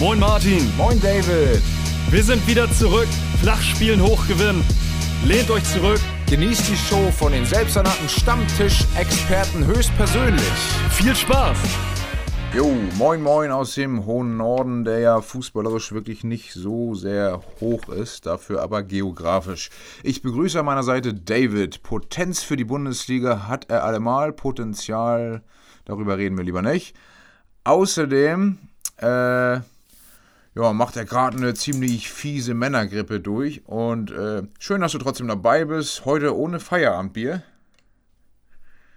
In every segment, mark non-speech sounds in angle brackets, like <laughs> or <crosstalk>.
Moin Martin. Moin David. Wir sind wieder zurück. Flachspielen hochgewinnen. Lehnt euch zurück. Genießt die Show von den selbsternannten Stammtisch-Experten höchstpersönlich. Viel Spaß. Jo, moin moin aus dem hohen Norden, der ja fußballerisch wirklich nicht so sehr hoch ist, dafür aber geografisch. Ich begrüße an meiner Seite David. Potenz für die Bundesliga hat er allemal, Potenzial, darüber reden wir lieber nicht. Außerdem, äh, ja, macht er gerade eine ziemlich fiese Männergrippe durch und äh, schön, dass du trotzdem dabei bist. Heute ohne Feierabendbier.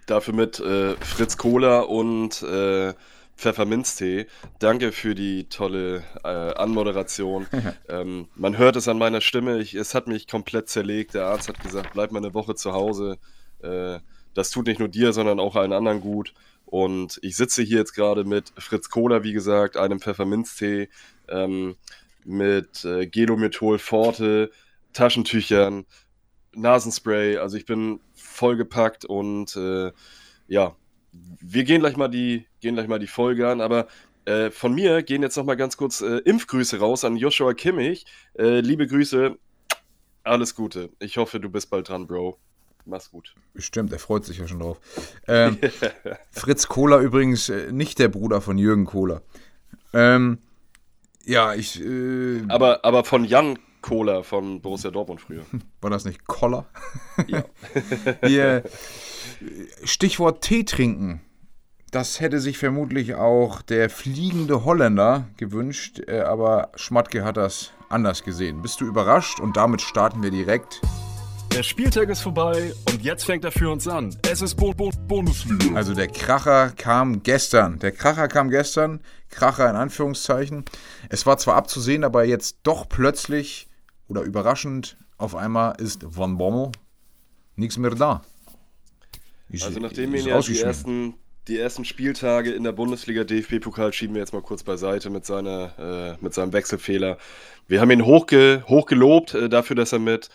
Dafür mit äh, Fritz Cola und äh, Pfefferminztee. Danke für die tolle äh, Anmoderation. <laughs> ähm, man hört es an meiner Stimme. Ich, es hat mich komplett zerlegt. Der Arzt hat gesagt, bleib mal eine Woche zu Hause. Äh, das tut nicht nur dir, sondern auch allen anderen gut. Und ich sitze hier jetzt gerade mit Fritz Cola, wie gesagt, einem Pfefferminztee, ähm, mit äh, Gelomethol Forte, Taschentüchern, Nasenspray. Also ich bin vollgepackt und äh, ja, wir gehen gleich mal die, gehen gleich mal die Folge an, aber äh, von mir gehen jetzt noch mal ganz kurz äh, Impfgrüße raus an Joshua Kimmich. Äh, liebe Grüße, alles Gute. Ich hoffe, du bist bald dran, Bro. Mach's gut. Bestimmt, er freut sich ja schon drauf. Ähm, <laughs> Fritz Kohler übrigens äh, nicht der Bruder von Jürgen Kohler. Ähm, ja, ich. Äh, aber, aber von Jan Kohler von Borussia Dortmund früher. <laughs> War das nicht Koller? Ja. <laughs> Hier, Stichwort Tee trinken. Das hätte sich vermutlich auch der fliegende Holländer gewünscht, äh, aber Schmatke hat das anders gesehen. Bist du überrascht? Und damit starten wir direkt. Der Spieltag ist vorbei und jetzt fängt er für uns an. Es ist Bo Bo Bundesliga. Also der Kracher kam gestern. Der Kracher kam gestern. Kracher in Anführungszeichen. Es war zwar abzusehen, aber jetzt doch plötzlich oder überraschend auf einmal ist Von Bommel nichts mehr da. Ich, also nachdem wir ja die ersten, die ersten Spieltage in der Bundesliga DFB-Pokal schieben wir jetzt mal kurz beiseite mit, seiner, äh, mit seinem Wechselfehler. Wir haben ihn hochge hochgelobt äh, dafür, dass er mit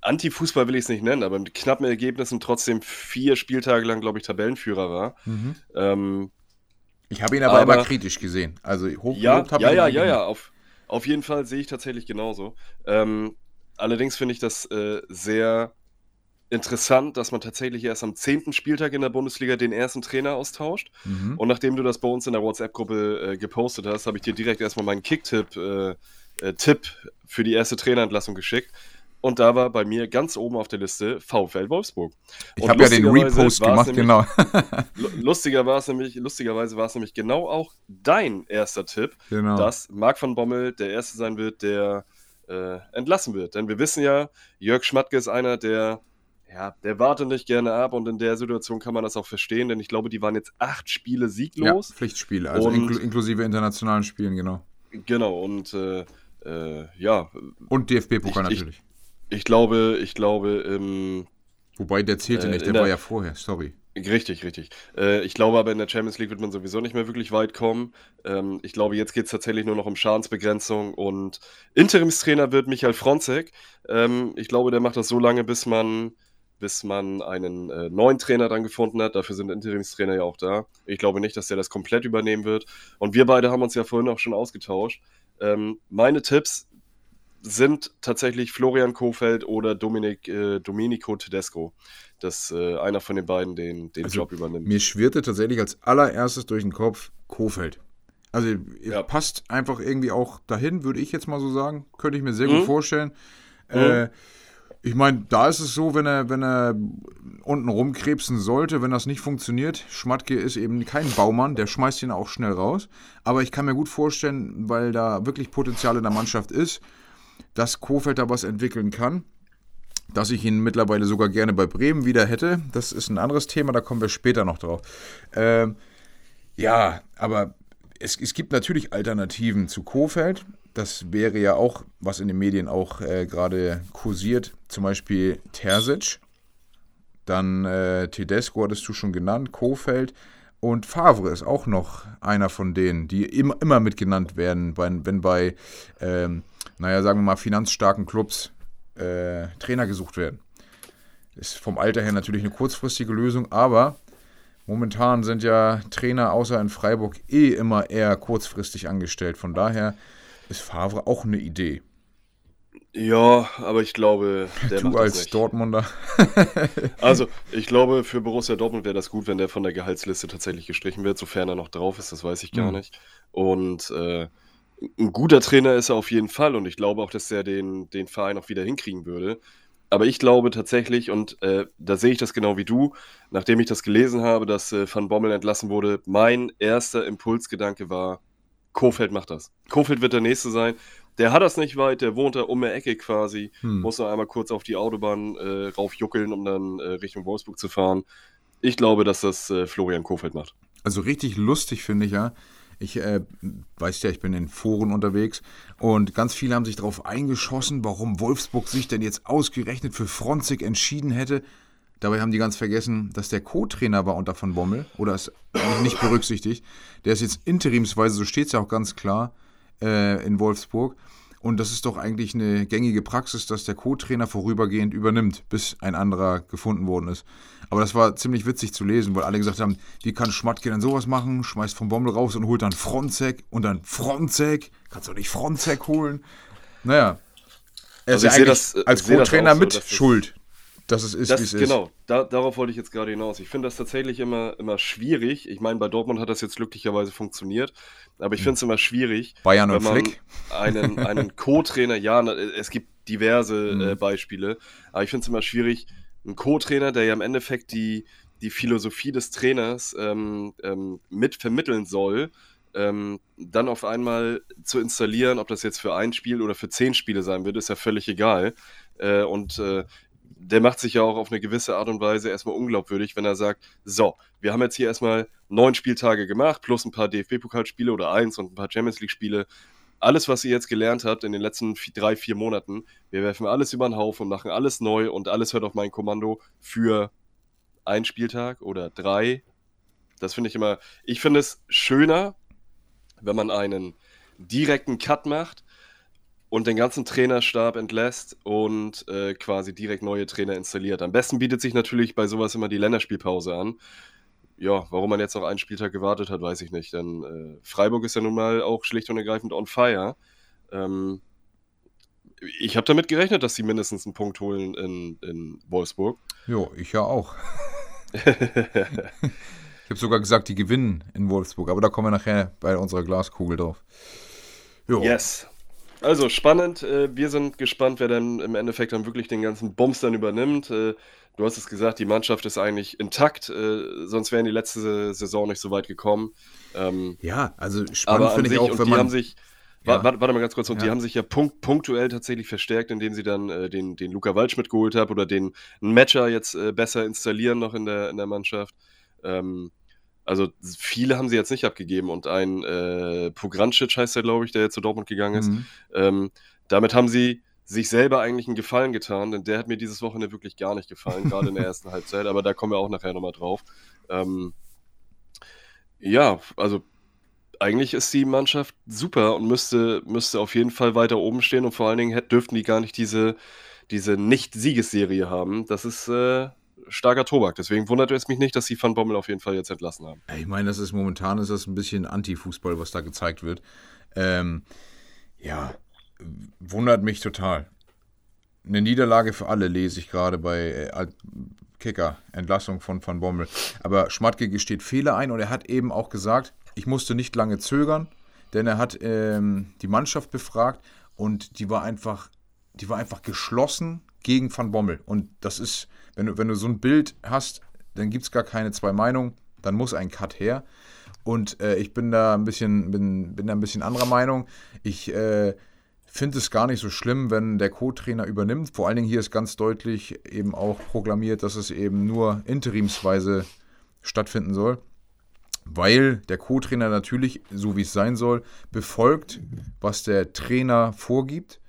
Anti-Fußball will ich es nicht nennen, aber mit knappen Ergebnissen trotzdem vier Spieltage lang, glaube ich, Tabellenführer war. Mhm. Ähm, ich habe ihn aber, aber immer kritisch gesehen. Also hochgelobt ja, habe ja, ich ja, ja, ja, auf, auf jeden Fall sehe ich tatsächlich genauso. Ähm, allerdings finde ich das äh, sehr interessant, dass man tatsächlich erst am zehnten Spieltag in der Bundesliga den ersten Trainer austauscht. Mhm. Und nachdem du das bei uns in der WhatsApp-Gruppe äh, gepostet hast, habe ich dir direkt erstmal meinen Kick-Tipp äh, äh, Tipp für die erste Trainerentlassung geschickt. Und da war bei mir ganz oben auf der Liste VfL Wolfsburg. Ich habe ja den Repost gemacht, nämlich, genau. <laughs> lustiger war es nämlich, lustigerweise war es nämlich genau auch dein erster Tipp, genau. dass Marc von Bommel der Erste sein wird, der äh, entlassen wird. Denn wir wissen ja, Jörg Schmatke ist einer, der ja, der wartet nicht gerne ab und in der Situation kann man das auch verstehen, denn ich glaube, die waren jetzt acht Spiele sieglos. Ja, Pflichtspiele, also inkl inklusive internationalen Spielen, genau. Genau, und äh, äh, ja. Und DFB-Pokal natürlich. Ich, glaube, ich glaube, ähm, Wobei der zählte äh, nicht, der, der war ja vorher, sorry. Richtig, richtig. Äh, ich glaube aber in der Champions League wird man sowieso nicht mehr wirklich weit kommen. Ähm, ich glaube, jetzt geht es tatsächlich nur noch um Schadensbegrenzung und Interimstrainer wird Michael Fronzek. Ähm, ich glaube, der macht das so lange, bis man bis man einen äh, neuen Trainer dann gefunden hat. Dafür sind Interimstrainer ja auch da. Ich glaube nicht, dass der das komplett übernehmen wird. Und wir beide haben uns ja vorhin auch schon ausgetauscht. Ähm, meine Tipps sind tatsächlich Florian Kofeld oder Dominik, äh, Domenico Tedesco, dass äh, einer von den beiden den, den also, Job übernimmt. Mir schwirrte tatsächlich als allererstes durch den Kopf Kofeld. Also ja. passt einfach irgendwie auch dahin, würde ich jetzt mal so sagen. Könnte ich mir sehr mhm. gut vorstellen. Mhm. Äh, ich meine, da ist es so, wenn er, wenn er unten rumkrebsen sollte, wenn das nicht funktioniert, Schmatke ist eben kein Baumann, der schmeißt ihn auch schnell raus. Aber ich kann mir gut vorstellen, weil da wirklich Potenzial in der Mannschaft ist, dass Kofeld da was entwickeln kann. Dass ich ihn mittlerweile sogar gerne bei Bremen wieder hätte, das ist ein anderes Thema, da kommen wir später noch drauf. Ähm, ja, aber es, es gibt natürlich Alternativen zu Kofeld das wäre ja auch, was in den Medien auch äh, gerade kursiert, zum Beispiel Terzic, dann äh, Tedesco hattest du schon genannt, Kofeld und Favre ist auch noch einer von denen, die immer, immer mitgenannt werden, bei, wenn bei, ähm, naja, sagen wir mal, finanzstarken Clubs äh, Trainer gesucht werden. Ist vom Alter her natürlich eine kurzfristige Lösung, aber momentan sind ja Trainer außer in Freiburg eh immer eher kurzfristig angestellt. Von daher ist Favre auch eine Idee. Ja, aber ich glaube, der du als Dortmunder. <laughs> <laughs> also, ich glaube, für Borussia Dortmund wäre das gut, wenn der von der Gehaltsliste tatsächlich gestrichen wird, sofern er noch drauf ist, das weiß ich gar mhm. nicht. Und äh, ein guter Trainer ist er auf jeden Fall und ich glaube auch, dass er den, den Verein auch wieder hinkriegen würde. Aber ich glaube tatsächlich, und äh, da sehe ich das genau wie du, nachdem ich das gelesen habe, dass äh, Van Bommel entlassen wurde, mein erster Impulsgedanke war, Kofeld macht das. Kofeld wird der Nächste sein. Der hat das nicht weit, der wohnt da um der Ecke quasi. Hm. Muss noch einmal kurz auf die Autobahn äh, raufjuckeln, um dann äh, Richtung Wolfsburg zu fahren. Ich glaube, dass das äh, Florian Kofeld macht. Also richtig lustig finde ich ja. Ich äh, weiß ja, ich bin in Foren unterwegs und ganz viele haben sich darauf eingeschossen, warum Wolfsburg sich denn jetzt ausgerechnet für Fronzig entschieden hätte. Dabei haben die ganz vergessen, dass der Co-Trainer war unter von Bommel oder ist nicht berücksichtigt. Der ist jetzt interimsweise, so steht es ja auch ganz klar, äh, in Wolfsburg. Und das ist doch eigentlich eine gängige Praxis, dass der Co-Trainer vorübergehend übernimmt, bis ein anderer gefunden worden ist. Aber das war ziemlich witzig zu lesen, weil alle gesagt haben, wie kann Schmatke denn sowas machen? Schmeißt vom Bommel raus und holt dann Fronzek und dann Fronzek. Kannst du nicht Fronzek holen? Naja. Er also ist ja das, äh, als Co-Trainer so, mit Schuld dass es ist, wie es ist. Genau, da, darauf wollte ich jetzt gerade hinaus. Ich finde das tatsächlich immer, immer schwierig. Ich meine, bei Dortmund hat das jetzt glücklicherweise funktioniert, aber ich hm. finde es immer schwierig, Bayern und Flick. einen, <laughs> einen Co-Trainer, ja, es gibt diverse mhm. äh, Beispiele, aber ich finde es immer schwierig, einen Co-Trainer, der ja im Endeffekt die, die Philosophie des Trainers ähm, ähm, mit vermitteln soll, ähm, dann auf einmal zu installieren, ob das jetzt für ein Spiel oder für zehn Spiele sein wird, ist ja völlig egal. Äh, und äh, der macht sich ja auch auf eine gewisse Art und Weise erstmal unglaubwürdig, wenn er sagt, so, wir haben jetzt hier erstmal neun Spieltage gemacht, plus ein paar DFB-Pokalspiele oder eins und ein paar Champions League-Spiele. Alles, was ihr jetzt gelernt habt in den letzten vier, drei, vier Monaten, wir werfen alles über den Haufen und machen alles neu und alles hört auf mein Kommando für einen Spieltag oder drei. Das finde ich immer, ich finde es schöner, wenn man einen direkten Cut macht, und den ganzen Trainerstab entlässt und äh, quasi direkt neue Trainer installiert. Am besten bietet sich natürlich bei sowas immer die Länderspielpause an. Ja, warum man jetzt noch einen Spieltag gewartet hat, weiß ich nicht. Denn äh, Freiburg ist ja nun mal auch schlicht und ergreifend on fire. Ähm, ich habe damit gerechnet, dass sie mindestens einen Punkt holen in, in Wolfsburg. Jo, ich ja auch. <laughs> ich habe sogar gesagt, die gewinnen in Wolfsburg, aber da kommen wir nachher bei unserer Glaskugel drauf. Jo. Yes. Also spannend. Äh, wir sind gespannt, wer dann im Endeffekt dann wirklich den ganzen Bums dann übernimmt. Äh, du hast es gesagt, die Mannschaft ist eigentlich intakt, äh, sonst wären die letzte Saison nicht so weit gekommen. Ähm, ja, also spannend finde ich auch, wenn man. Haben sich, ja. warte, warte, mal ganz kurz, und ja. die haben sich ja punkt, punktuell tatsächlich verstärkt, indem sie dann äh, den, den Luca Waldschmidt geholt haben oder den Matcher jetzt äh, besser installieren noch in der, in der Mannschaft. Ähm, also viele haben sie jetzt nicht abgegeben und ein äh, Pograncic heißt er, glaube ich, der jetzt zu Dortmund gegangen ist. Mhm. Ähm, damit haben sie sich selber eigentlich einen Gefallen getan, denn der hat mir dieses Wochenende wirklich gar nicht gefallen, <laughs> gerade in der ersten Halbzeit, aber da kommen wir auch nachher nochmal drauf. Ähm, ja, also eigentlich ist die Mannschaft super und müsste, müsste auf jeden Fall weiter oben stehen und vor allen Dingen dürften die gar nicht diese, diese Nicht-Siegesserie haben. Das ist, äh, starker Tobak. Deswegen wundert es mich nicht, dass sie Van Bommel auf jeden Fall jetzt entlassen haben. Ich meine, das ist momentan ist das ein bisschen Anti-Fußball, was da gezeigt wird. Ähm, ja, wundert mich total. Eine Niederlage für alle lese ich gerade bei äh, Kicker, Entlassung von Van Bommel. Aber Schmatke gesteht Fehler ein und er hat eben auch gesagt, ich musste nicht lange zögern, denn er hat ähm, die Mannschaft befragt und die war einfach, die war einfach geschlossen gegen Van Bommel. Und das ist wenn du, wenn du so ein Bild hast, dann gibt es gar keine zwei Meinungen, dann muss ein Cut her. Und äh, ich bin da ein bisschen, bin, bin da ein bisschen anderer Meinung. Ich äh, finde es gar nicht so schlimm, wenn der Co-Trainer übernimmt. Vor allen Dingen hier ist ganz deutlich eben auch proklamiert, dass es eben nur interimsweise stattfinden soll. Weil der Co-Trainer natürlich, so wie es sein soll, befolgt, was der Trainer vorgibt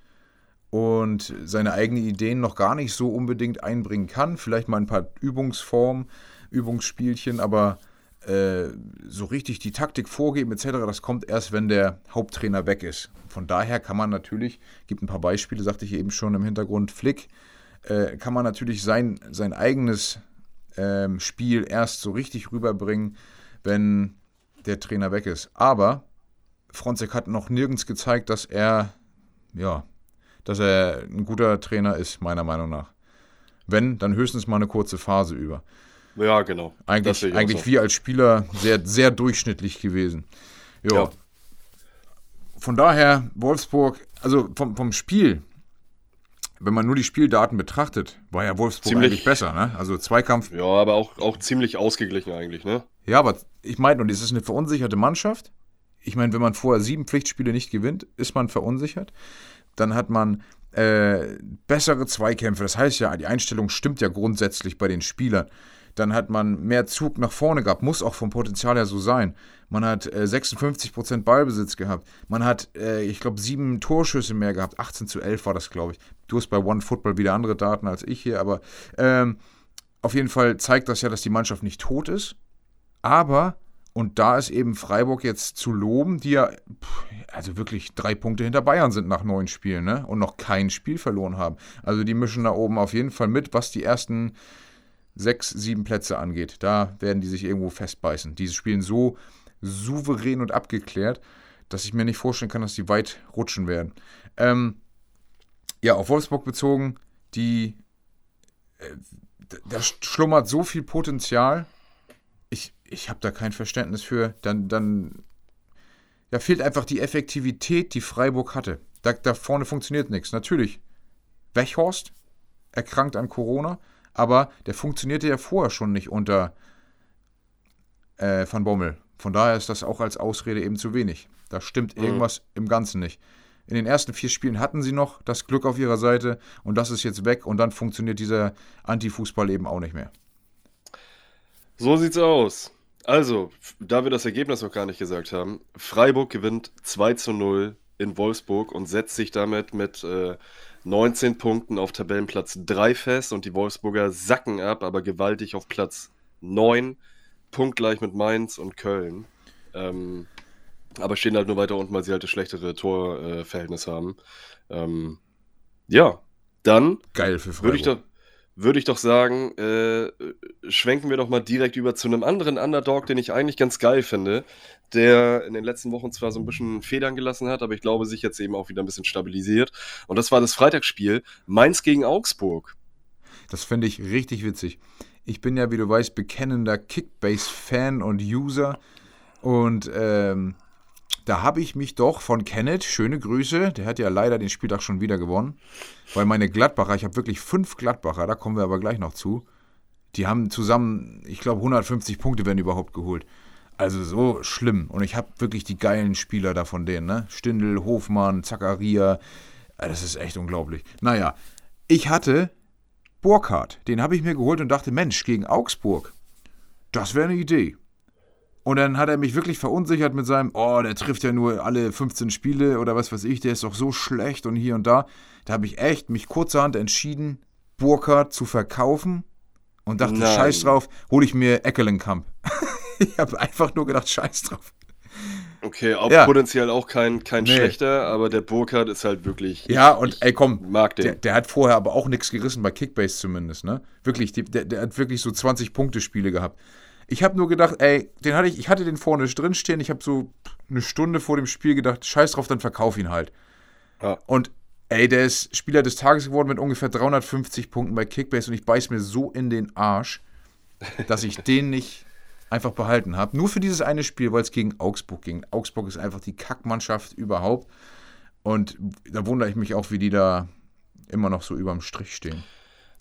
und seine eigenen Ideen noch gar nicht so unbedingt einbringen kann. Vielleicht mal ein paar Übungsformen, Übungsspielchen, aber äh, so richtig die Taktik vorgeben etc., das kommt erst, wenn der Haupttrainer weg ist. Von daher kann man natürlich, gibt ein paar Beispiele, sagte ich eben schon im Hintergrund, Flick, äh, kann man natürlich sein, sein eigenes ähm, Spiel erst so richtig rüberbringen, wenn der Trainer weg ist. Aber Fronzek hat noch nirgends gezeigt, dass er, ja, dass er ein guter Trainer ist, meiner Meinung nach. Wenn, dann höchstens mal eine kurze Phase über. Ja, genau. Eigentlich, eigentlich so. wie als Spieler sehr, sehr durchschnittlich gewesen. Jo. Ja. Von daher, Wolfsburg, also vom, vom Spiel, wenn man nur die Spieldaten betrachtet, war ja Wolfsburg ziemlich, eigentlich besser, ne? Also Zweikampf. Ja, aber auch, auch ziemlich ausgeglichen eigentlich, ne? Ja, aber ich meine, und es ist eine verunsicherte Mannschaft. Ich meine, wenn man vorher sieben Pflichtspiele nicht gewinnt, ist man verunsichert. Dann hat man äh, bessere Zweikämpfe. Das heißt ja, die Einstellung stimmt ja grundsätzlich bei den Spielern. Dann hat man mehr Zug nach vorne gehabt, muss auch vom Potenzial her so sein. Man hat äh, 56% Ballbesitz gehabt. Man hat, äh, ich glaube, sieben Torschüsse mehr gehabt. 18 zu 11 war das, glaube ich. Du hast bei One Football wieder andere Daten als ich hier, aber ähm, auf jeden Fall zeigt das ja, dass die Mannschaft nicht tot ist. Aber, und da ist eben Freiburg jetzt zu loben, die ja, also wirklich drei Punkte hinter Bayern sind nach neun Spielen, ne? Und noch kein Spiel verloren haben. Also die mischen da oben auf jeden Fall mit, was die ersten sechs, sieben Plätze angeht. Da werden die sich irgendwo festbeißen. Die spielen so souverän und abgeklärt, dass ich mir nicht vorstellen kann, dass die weit rutschen werden. Ähm, ja, auf Wolfsburg bezogen, die äh, da schlummert so viel Potenzial. Ich, habe da kein Verständnis für. Dann, dann da fehlt einfach die Effektivität, die Freiburg hatte. Da, da vorne funktioniert nichts. Natürlich, Wechhorst erkrankt an Corona, aber der funktionierte ja vorher schon nicht unter äh, Van Bommel. Von daher ist das auch als Ausrede eben zu wenig. Da stimmt mhm. irgendwas mhm. im Ganzen nicht. In den ersten vier Spielen hatten sie noch das Glück auf ihrer Seite und das ist jetzt weg und dann funktioniert dieser Anti-Fußball eben auch nicht mehr. So sieht's aus. Also, da wir das Ergebnis noch gar nicht gesagt haben, Freiburg gewinnt 2 zu 0 in Wolfsburg und setzt sich damit mit äh, 19 Punkten auf Tabellenplatz 3 fest und die Wolfsburger sacken ab, aber gewaltig auf Platz 9, punktgleich mit Mainz und Köln. Ähm, aber stehen halt nur weiter unten, weil sie halt das schlechtere Torverhältnis äh, haben. Ähm, ja, dann Geil für würde ich, doch, sagen, äh, schwenken wir doch mal direkt über zu einem anderen Underdog, den ich eigentlich ganz geil finde, der in den letzten Wochen zwar so ein bisschen Federn gelassen hat, aber ich glaube, sich jetzt eben auch wieder ein bisschen stabilisiert. Und das war das Freitagsspiel Mainz gegen Augsburg. Das finde ich richtig witzig. Ich bin ja, wie du weißt, bekennender Kickbase-Fan und User. Und ähm, da habe ich mich doch von Kenneth, schöne Grüße, der hat ja leider den Spieltag schon wieder gewonnen, weil meine Gladbacher, ich habe wirklich fünf Gladbacher, da kommen wir aber gleich noch zu, die haben zusammen, ich glaube, 150 Punkte werden überhaupt geholt. Also so schlimm. Und ich habe wirklich die geilen Spieler da von denen, ne? Stindl, Hofmann, Zakaria. Das ist echt unglaublich. Naja, ich hatte Burkhardt. Den habe ich mir geholt und dachte, Mensch, gegen Augsburg. Das wäre eine Idee. Und dann hat er mich wirklich verunsichert mit seinem, oh, der trifft ja nur alle 15 Spiele oder was weiß ich, der ist doch so schlecht und hier und da. Da habe ich echt mich kurzerhand entschieden, Burkhardt zu verkaufen und dachte, Nein. scheiß drauf, hole ich mir Eckelenkamp. <laughs> ich habe einfach nur gedacht, scheiß drauf. Okay, auch ja. potenziell auch kein, kein nee. schlechter, aber der Burkhardt ist halt wirklich. Ja, und ey, komm, mag den. Der, der, hat vorher aber auch nichts gerissen, bei Kickbase zumindest, ne? Wirklich, der, der, hat wirklich so 20-Punkte-Spiele gehabt. Ich habe nur gedacht, ey, den hatte ich, ich hatte den vorne drinstehen, ich habe so eine Stunde vor dem Spiel gedacht, scheiß drauf, dann verkauf ihn halt. Ja. Und ey, der ist Spieler des Tages geworden mit ungefähr 350 Punkten bei Kickbase und ich beiß mir so in den Arsch, dass ich den nicht einfach behalten habe. Nur für dieses eine Spiel, weil es gegen Augsburg ging. Augsburg ist einfach die Kackmannschaft überhaupt. Und da wundere ich mich auch, wie die da immer noch so überm Strich stehen.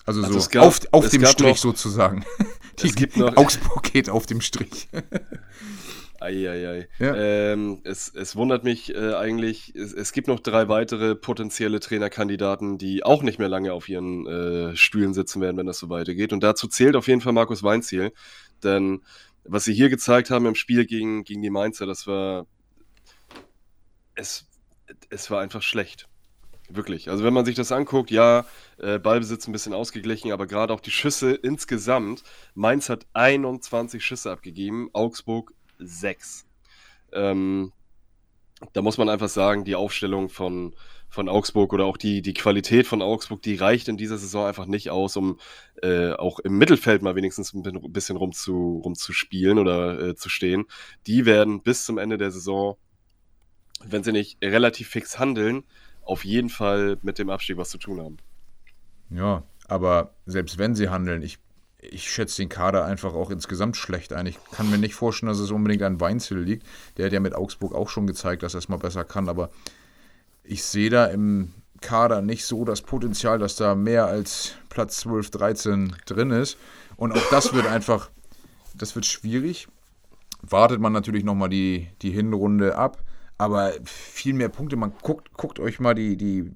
Also, also so gab, auf, auf dem Strich noch, sozusagen. <laughs> Die, gibt noch, Augsburg geht auf dem Strich. <laughs> Eieiei. Ja. Ähm, es, es wundert mich äh, eigentlich, es, es, gibt noch drei weitere potenzielle Trainerkandidaten, die auch nicht mehr lange auf ihren äh, Stühlen sitzen werden, wenn das so weitergeht. Und dazu zählt auf jeden Fall Markus Weinziel. Denn was sie hier gezeigt haben im Spiel gegen, gegen die Mainzer, das war. Es, es war einfach schlecht. Wirklich. Also wenn man sich das anguckt, ja, äh, Ballbesitz ein bisschen ausgeglichen, aber gerade auch die Schüsse insgesamt. Mainz hat 21 Schüsse abgegeben, Augsburg 6. Ähm, da muss man einfach sagen, die Aufstellung von, von Augsburg oder auch die, die Qualität von Augsburg, die reicht in dieser Saison einfach nicht aus, um äh, auch im Mittelfeld mal wenigstens ein bisschen rumzu, rumzuspielen oder äh, zu stehen. Die werden bis zum Ende der Saison, wenn sie nicht relativ fix handeln, auf jeden Fall mit dem Abstieg was zu tun haben. Ja, aber selbst wenn sie handeln, ich ich schätze den Kader einfach auch insgesamt schlecht ein. Ich kann mir nicht vorstellen, dass es unbedingt an Weinzel liegt. Der hat ja mit Augsburg auch schon gezeigt, dass er es mal besser kann. Aber ich sehe da im Kader nicht so das Potenzial, dass da mehr als Platz 12, 13 drin ist. Und auch das wird einfach, das wird schwierig. Wartet man natürlich nochmal die, die Hinrunde ab. Aber viel mehr Punkte. Man guckt, guckt euch mal die, die,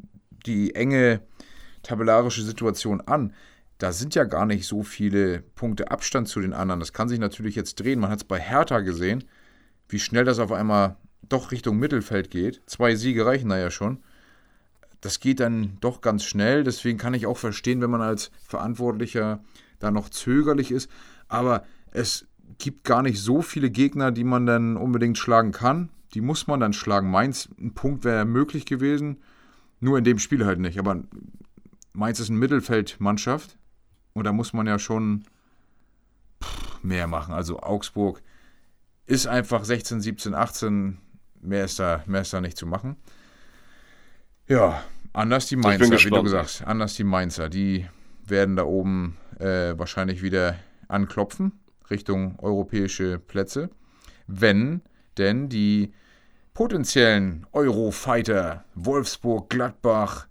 die enge tabellarische Situation an da sind ja gar nicht so viele Punkte Abstand zu den anderen. Das kann sich natürlich jetzt drehen. Man hat es bei Hertha gesehen, wie schnell das auf einmal doch Richtung Mittelfeld geht. Zwei Siege reichen da ja schon. Das geht dann doch ganz schnell. Deswegen kann ich auch verstehen, wenn man als Verantwortlicher da noch zögerlich ist. Aber es gibt gar nicht so viele Gegner, die man dann unbedingt schlagen kann. Die muss man dann schlagen. Mainz, ein Punkt wäre möglich gewesen. Nur in dem Spiel halt nicht. Aber Mainz ist eine Mittelfeldmannschaft. Und da muss man ja schon mehr machen. Also Augsburg ist einfach 16, 17, 18. Mehr ist da, mehr ist da nicht zu machen. Ja, anders die Mainzer, wie du gesagt hast. Anders die Mainzer. Die werden da oben äh, wahrscheinlich wieder anklopfen Richtung europäische Plätze. Wenn denn die potenziellen Eurofighter Wolfsburg, Gladbach,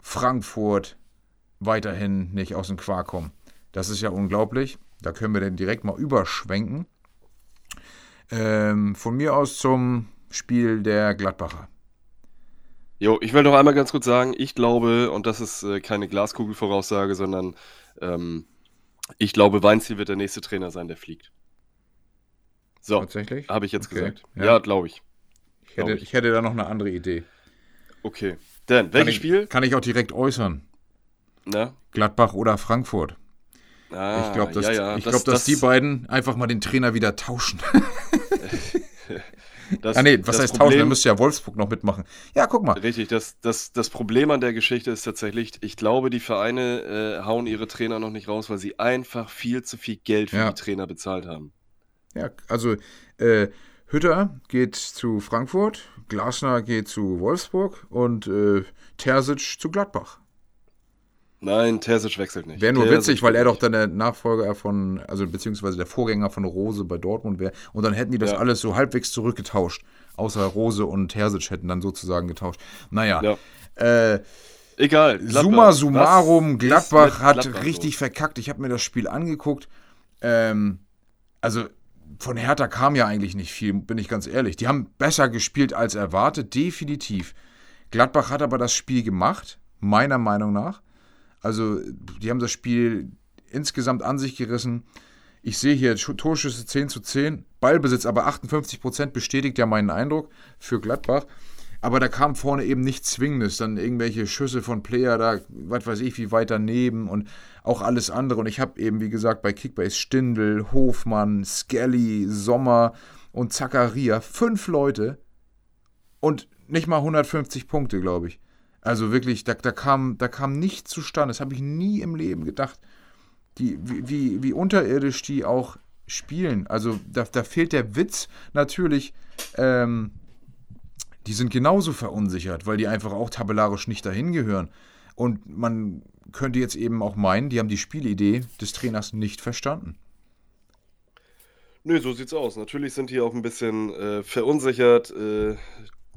Frankfurt, weiterhin nicht aus dem Quark kommen. Das ist ja unglaublich. Da können wir dann direkt mal überschwenken. Ähm, von mir aus zum Spiel der Gladbacher. Jo, ich will noch einmal ganz kurz sagen, ich glaube, und das ist äh, keine Glaskugelvoraussage, sondern ähm, ich glaube, Weinziel wird der nächste Trainer sein, der fliegt. So, Tatsächlich? Habe ich jetzt okay. gesagt. Ja, ja glaube ich. Ich hätte, ich. ich hätte da noch eine andere Idee. Okay. Denn, welches Spiel? Kann ich auch direkt äußern. Ne? Gladbach oder Frankfurt. Ah, ich glaube, dass, ja, ja. ich glaub, das, dass das die beiden einfach mal den Trainer wieder tauschen. <laughs> das, ah, nee, was heißt Problem, tauschen? Dann müsste ja Wolfsburg noch mitmachen. Ja, guck mal. Richtig, das, das, das Problem an der Geschichte ist tatsächlich, ich glaube, die Vereine äh, hauen ihre Trainer noch nicht raus, weil sie einfach viel zu viel Geld für ja. die Trainer bezahlt haben. Ja, also äh, Hütter geht zu Frankfurt, Glasner geht zu Wolfsburg und äh, Terzic zu Gladbach. Nein, Terzic wechselt nicht. Wäre nur Terzic witzig, weil er doch dann der Nachfolger von, also beziehungsweise der Vorgänger von Rose bei Dortmund wäre. Und dann hätten die das ja. alles so halbwegs zurückgetauscht. Außer Rose und Terzic hätten dann sozusagen getauscht. Naja. Ja. Äh, Egal. Gladbach. Summa summarum, Gladbach hat Gladbach richtig so. verkackt. Ich habe mir das Spiel angeguckt. Ähm, also von Hertha kam ja eigentlich nicht viel, bin ich ganz ehrlich. Die haben besser gespielt als erwartet, definitiv. Gladbach hat aber das Spiel gemacht, meiner Meinung nach. Also, die haben das Spiel insgesamt an sich gerissen. Ich sehe hier Torschüsse 10 zu 10, Ballbesitz aber 58 Prozent bestätigt ja meinen Eindruck für Gladbach. Aber da kam vorne eben nichts Zwingendes. Dann irgendwelche Schüsse von Player da, was weiß ich, wie weit daneben und auch alles andere. Und ich habe eben, wie gesagt, bei Kickbase Stindel, Hofmann, Skelly, Sommer und Zakaria fünf Leute und nicht mal 150 Punkte, glaube ich. Also wirklich, da, da, kam, da kam nichts zustande. Das habe ich nie im Leben gedacht. Die, wie, wie unterirdisch die auch spielen. Also da, da fehlt der Witz natürlich. Ähm, die sind genauso verunsichert, weil die einfach auch tabellarisch nicht dahin gehören. Und man könnte jetzt eben auch meinen, die haben die Spielidee des Trainers nicht verstanden. Nö, so sieht's aus. Natürlich sind die auch ein bisschen äh, verunsichert. Äh,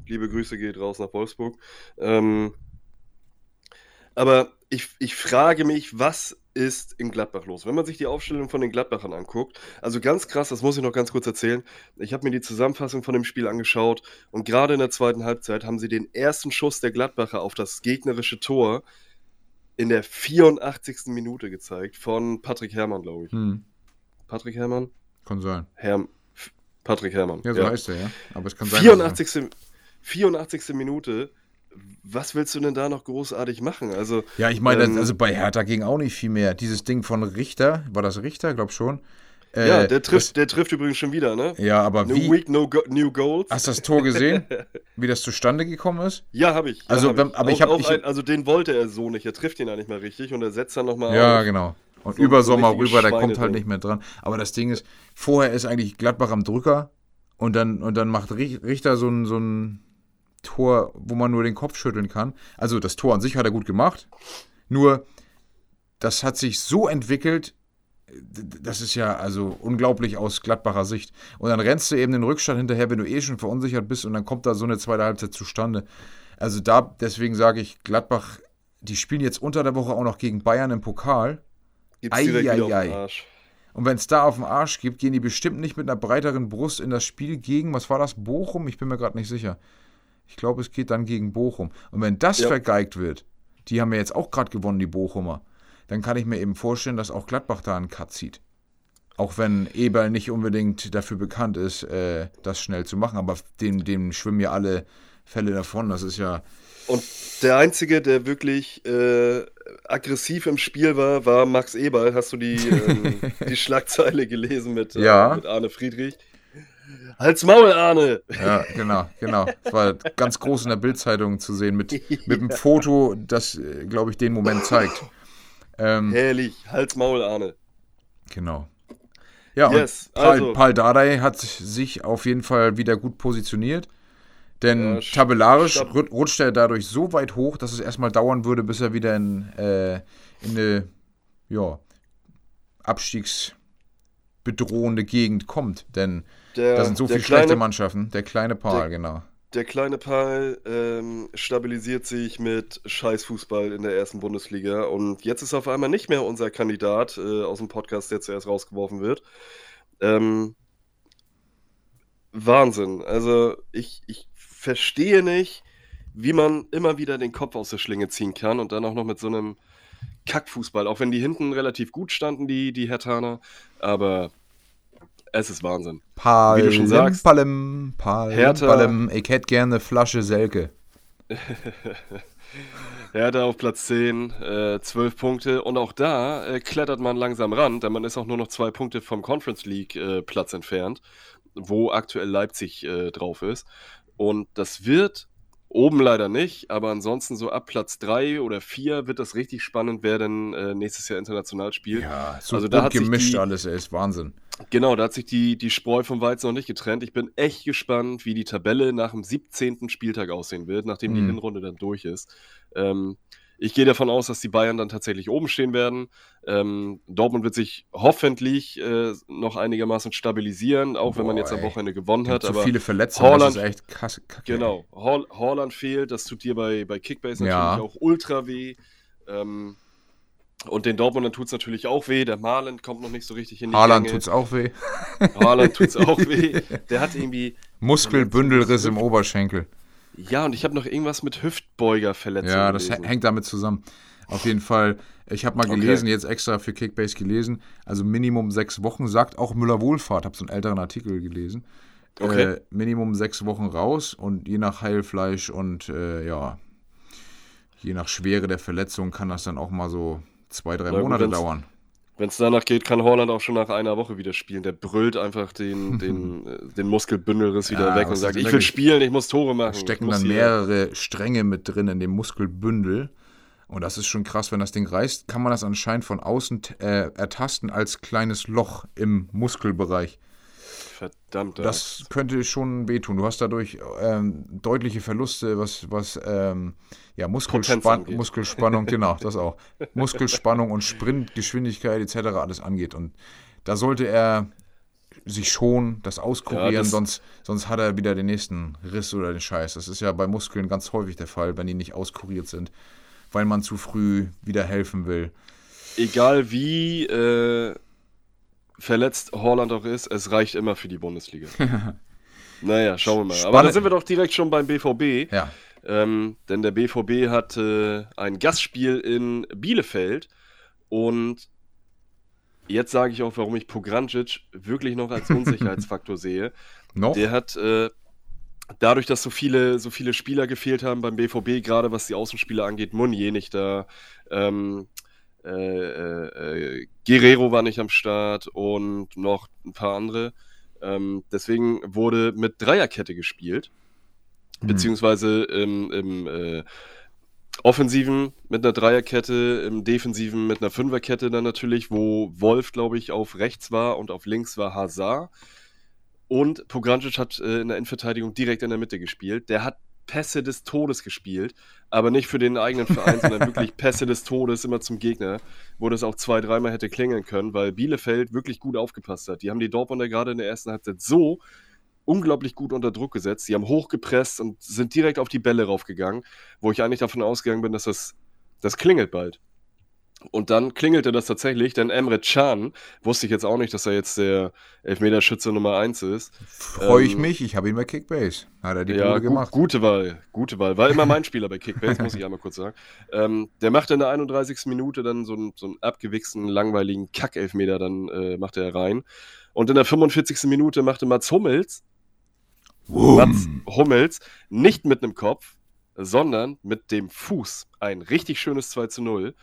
Liebe Grüße geht raus nach Wolfsburg. Ähm, aber ich, ich frage mich, was ist in Gladbach los? Wenn man sich die Aufstellung von den Gladbachern anguckt, also ganz krass, das muss ich noch ganz kurz erzählen. Ich habe mir die Zusammenfassung von dem Spiel angeschaut und gerade in der zweiten Halbzeit haben sie den ersten Schuss der Gladbacher auf das gegnerische Tor in der 84. Minute gezeigt von Patrick Herrmann, glaube ich. Hm. Patrick Herrmann? Kann sein. Herr, Patrick Herrmann. Ja, so ja. heißt er, ja. Aber es kann sein. 84. 84. Minute. Was willst du denn da noch großartig machen? Also, ja, ich meine, ähm, also bei Hertha ging auch nicht viel mehr. Dieses Ding von Richter, war das Richter, glaub schon. Äh, ja, der trifft, das, der trifft übrigens schon wieder, ne? Ja, aber no wie? Week, no go, new goals. Hast du das Tor gesehen, <laughs> wie das zustande gekommen ist? Ja, habe ich. Ja, also, hab ich. aber ich habe, also den wollte er so nicht. Er trifft ihn ja nicht mehr richtig und er setzt dann nochmal. Ja, auf. genau. Und so, über Sommer so rüber, der kommt halt nicht mehr dran. Aber das Ding ist, vorher ist eigentlich Gladbach am Drücker und dann und dann macht Richter so ein so ein Tor, wo man nur den Kopf schütteln kann. Also das Tor an sich hat er gut gemacht. Nur das hat sich so entwickelt, das ist ja also unglaublich aus Gladbacher Sicht. Und dann rennst du eben den Rückstand hinterher, wenn du eh schon verunsichert bist und dann kommt da so eine zweite Halbzeit zustande. Also da, deswegen sage ich, Gladbach, die spielen jetzt unter der Woche auch noch gegen Bayern im Pokal. Gibt's direkt ei, ei, ei. Arsch. Und wenn es da auf den Arsch gibt, gehen die bestimmt nicht mit einer breiteren Brust in das Spiel gegen, was war das, Bochum? Ich bin mir gerade nicht sicher. Ich glaube, es geht dann gegen Bochum. Und wenn das ja. vergeigt wird, die haben ja jetzt auch gerade gewonnen, die Bochumer dann kann ich mir eben vorstellen, dass auch Gladbach da einen Cut zieht. Auch wenn Eberl nicht unbedingt dafür bekannt ist, äh, das schnell zu machen, aber dem, dem schwimmen ja alle Fälle davon. Das ist ja. Und der Einzige, der wirklich äh, aggressiv im Spiel war, war Max Eberl. Hast du die, <laughs> ähm, die Schlagzeile gelesen mit, äh, ja. mit Arne Friedrich? Halt's Maul, Arne! Ja, genau, genau. Das <laughs> war ganz groß in der Bildzeitung zu sehen mit, <laughs> mit einem Foto, das, äh, glaube ich, den Moment zeigt. Ähm, Herrlich, Hals, Maul, Arne. Genau. Ja, yes, und Paul, also. Paul Dardai hat sich auf jeden Fall wieder gut positioniert. Denn ja, tabellarisch rutscht er dadurch so weit hoch, dass es erstmal dauern würde, bis er wieder in, äh, in eine ja, abstiegsbedrohende Gegend kommt. Denn der, da sind so viele schlechte Mannschaften. Der kleine Paul, der, genau der kleine Pal ähm, stabilisiert sich mit Scheißfußball in der ersten Bundesliga und jetzt ist auf einmal nicht mehr unser Kandidat äh, aus dem Podcast, der zuerst rausgeworfen wird. Ähm, Wahnsinn. Also ich, ich verstehe nicht, wie man immer wieder den Kopf aus der Schlinge ziehen kann und dann auch noch mit so einem Kackfußball, auch wenn die hinten relativ gut standen, die, die Hertaner, aber es ist Wahnsinn. Palm, Wie du schon sagst. Palm, Palm, Hertha, Palm. Ich hätte gerne eine Flasche Selke. <laughs> Hertha auf Platz 10, äh, 12 Punkte. Und auch da äh, klettert man langsam ran, denn man ist auch nur noch zwei Punkte vom Conference League äh, Platz entfernt, wo aktuell Leipzig äh, drauf ist. Und das wird Oben leider nicht, aber ansonsten so ab Platz 3 oder 4 wird das richtig spannend, wer denn äh, nächstes Jahr international spielt. Ja, so also da hat gemischt die, alles, ey, ist Wahnsinn. Genau, da hat sich die, die Spreu vom Weizen noch nicht getrennt. Ich bin echt gespannt, wie die Tabelle nach dem 17. Spieltag aussehen wird, nachdem mhm. die Hinrunde dann durch ist. Ähm, ich gehe davon aus, dass die Bayern dann tatsächlich oben stehen werden. Ähm, Dortmund wird sich hoffentlich äh, noch einigermaßen stabilisieren, auch Boah, wenn man jetzt am Wochenende gewonnen hat. Zu viele Verletzungen, Holland, das ist echt krass. Kacke, genau, Holland fehlt, das tut dir bei, bei Kickbase natürlich ja. auch ultra weh. Ähm, und den Dortmundern tut es natürlich auch weh. Der Malen kommt noch nicht so richtig in die Haaland tut es auch weh. <laughs> Haaland tut es auch weh. <laughs> Der hat irgendwie... Muskelbündelriss im Oberschenkel. Ja, und ich habe noch irgendwas mit Hüftbeugerverletzungen. Ja, das gelesen. hängt damit zusammen. Auf jeden Fall, ich habe mal gelesen, okay. jetzt extra für Kickbase gelesen, also Minimum sechs Wochen, sagt auch Müller-Wohlfahrt, habe so einen älteren Artikel gelesen. Okay. Äh, Minimum sechs Wochen raus und je nach Heilfleisch und äh, ja, je nach Schwere der Verletzung kann das dann auch mal so zwei, drei Na, Monate dauern. Wenn es danach geht, kann Holland auch schon nach einer Woche wieder spielen. Der brüllt einfach den, <laughs> den, äh, den Muskelbündelriss wieder ja, weg und sagt, ich will spielen, ich muss Tore machen. Da stecken dann mehrere Stränge mit drin in dem Muskelbündel. Und das ist schon krass, wenn das Ding reißt, kann man das anscheinend von außen äh, ertasten als kleines Loch im Muskelbereich. Verdammt. Das könnte schon wehtun. Du hast dadurch ähm, deutliche Verluste, was, was ähm, ja, Muskelspann Muskelspannung, genau, das auch. Muskelspannung und Sprintgeschwindigkeit etc. alles angeht. Und da sollte er sich schon das auskurieren, ja, das sonst, sonst hat er wieder den nächsten Riss oder den Scheiß. Das ist ja bei Muskeln ganz häufig der Fall, wenn die nicht auskuriert sind, weil man zu früh wieder helfen will. Egal wie äh, verletzt Holland auch ist, es reicht immer für die Bundesliga. <laughs> naja, schauen wir mal. Spannend. Aber da sind wir doch direkt schon beim BVB. Ja. Ähm, denn der BVB hat äh, ein Gastspiel in Bielefeld und jetzt sage ich auch, warum ich Pograncic wirklich noch als <laughs> Unsicherheitsfaktor sehe. Noch? Der hat äh, dadurch, dass so viele, so viele Spieler gefehlt haben beim BVB, gerade was die Außenspieler angeht, Munier nicht da, ähm, äh, äh, Guerrero war nicht am Start und noch ein paar andere. Ähm, deswegen wurde mit Dreierkette gespielt, mhm. beziehungsweise im, im äh, Offensiven mit einer Dreierkette, im Defensiven mit einer Fünferkette dann natürlich, wo Wolf, glaube ich, auf rechts war und auf links war Hazard. Und Pograncic hat äh, in der Innenverteidigung direkt in der Mitte gespielt. Der hat Pässe des Todes gespielt, aber nicht für den eigenen Verein, sondern <laughs> wirklich Pässe des Todes immer zum Gegner, wo das auch zwei, dreimal hätte klingeln können, weil Bielefeld wirklich gut aufgepasst hat. Die haben die Dortmunder gerade in der ersten Halbzeit so unglaublich gut unter Druck gesetzt. Die haben hochgepresst und sind direkt auf die Bälle raufgegangen, wo ich eigentlich davon ausgegangen bin, dass das, das klingelt bald. Und dann klingelte das tatsächlich, denn Emre Can, wusste ich jetzt auch nicht, dass er jetzt der Elfmeterschütze Nummer 1 ist. Freue ich ähm, mich, ich habe ihn bei Kickbase. Hat er die ja, Bude gemacht. gute Wahl, gute Wahl. War immer mein Spieler bei <laughs> Kickbase, muss ich einmal kurz sagen. Ähm, der machte in der 31. Minute dann so einen, so einen abgewichsten, langweiligen Kack-Elfmeter, dann äh, machte er rein. Und in der 45. Minute machte Mats Hummels, Mats Hummels nicht mit einem Kopf, sondern mit dem Fuß ein richtig schönes 2 zu 0.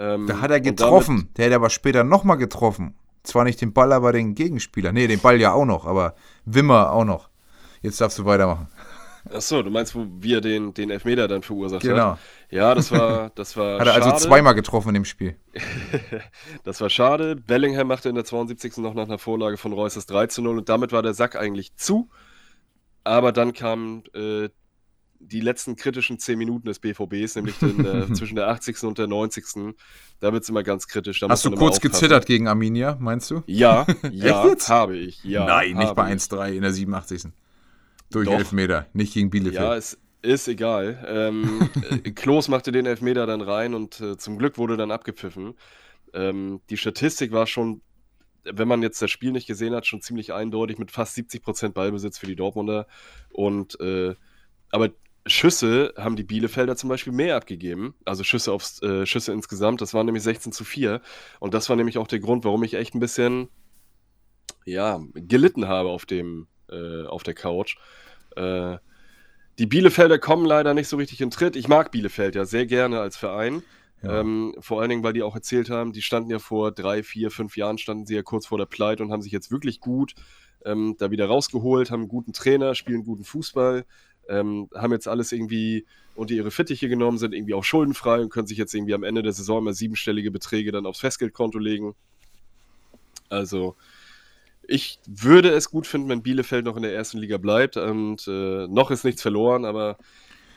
Ähm, da hat er getroffen. Der hätte aber später nochmal getroffen. Zwar nicht den Ball, aber den Gegenspieler. Nee, den Ball ja auch noch, aber Wimmer auch noch. Jetzt darfst du weitermachen. Achso, du meinst, wo wir den, den Elfmeter dann verursacht genau. hat? Ja, das war, <laughs> das war Hat er also schade. also zweimal getroffen in dem Spiel. <laughs> das war schade. Bellingham machte in der 72. noch nach einer Vorlage von Reus das 3 zu 0 und damit war der Sack eigentlich zu. Aber dann kam äh, die letzten kritischen zehn Minuten des BVBs, nämlich den, äh, <laughs> zwischen der 80. und der 90. Da wird es immer ganz kritisch. Hast du kurz gezittert gegen Arminia, meinst du? Ja, <laughs> ja, habe ich. Ja, Nein, nicht bei 1-3 in der 87. Durch Doch. Elfmeter, nicht gegen Bielefeld. Ja, es ist egal. Ähm, <laughs> äh, Klos machte den Elfmeter dann rein und äh, zum Glück wurde dann abgepfiffen. Ähm, die Statistik war schon, wenn man jetzt das Spiel nicht gesehen hat, schon ziemlich eindeutig mit fast 70% Ballbesitz für die Dortmunder. Und äh, aber Schüsse haben die Bielefelder zum Beispiel mehr abgegeben. Also Schüsse aufs äh, Schüsse insgesamt. Das waren nämlich 16 zu 4. Und das war nämlich auch der Grund, warum ich echt ein bisschen ja, gelitten habe auf dem, äh, auf der Couch. Äh, die Bielefelder kommen leider nicht so richtig in Tritt. Ich mag Bielefeld ja sehr gerne als Verein. Ja. Ähm, vor allen Dingen, weil die auch erzählt haben, die standen ja vor drei, vier, fünf Jahren, standen sie ja kurz vor der Pleite und haben sich jetzt wirklich gut ähm, da wieder rausgeholt, haben einen guten Trainer, spielen guten Fußball ähm, haben jetzt alles irgendwie unter ihre Fittiche genommen, sind irgendwie auch schuldenfrei und können sich jetzt irgendwie am Ende der Saison mal siebenstellige Beträge dann aufs Festgeldkonto legen. Also, ich würde es gut finden, wenn Bielefeld noch in der ersten Liga bleibt und äh, noch ist nichts verloren, aber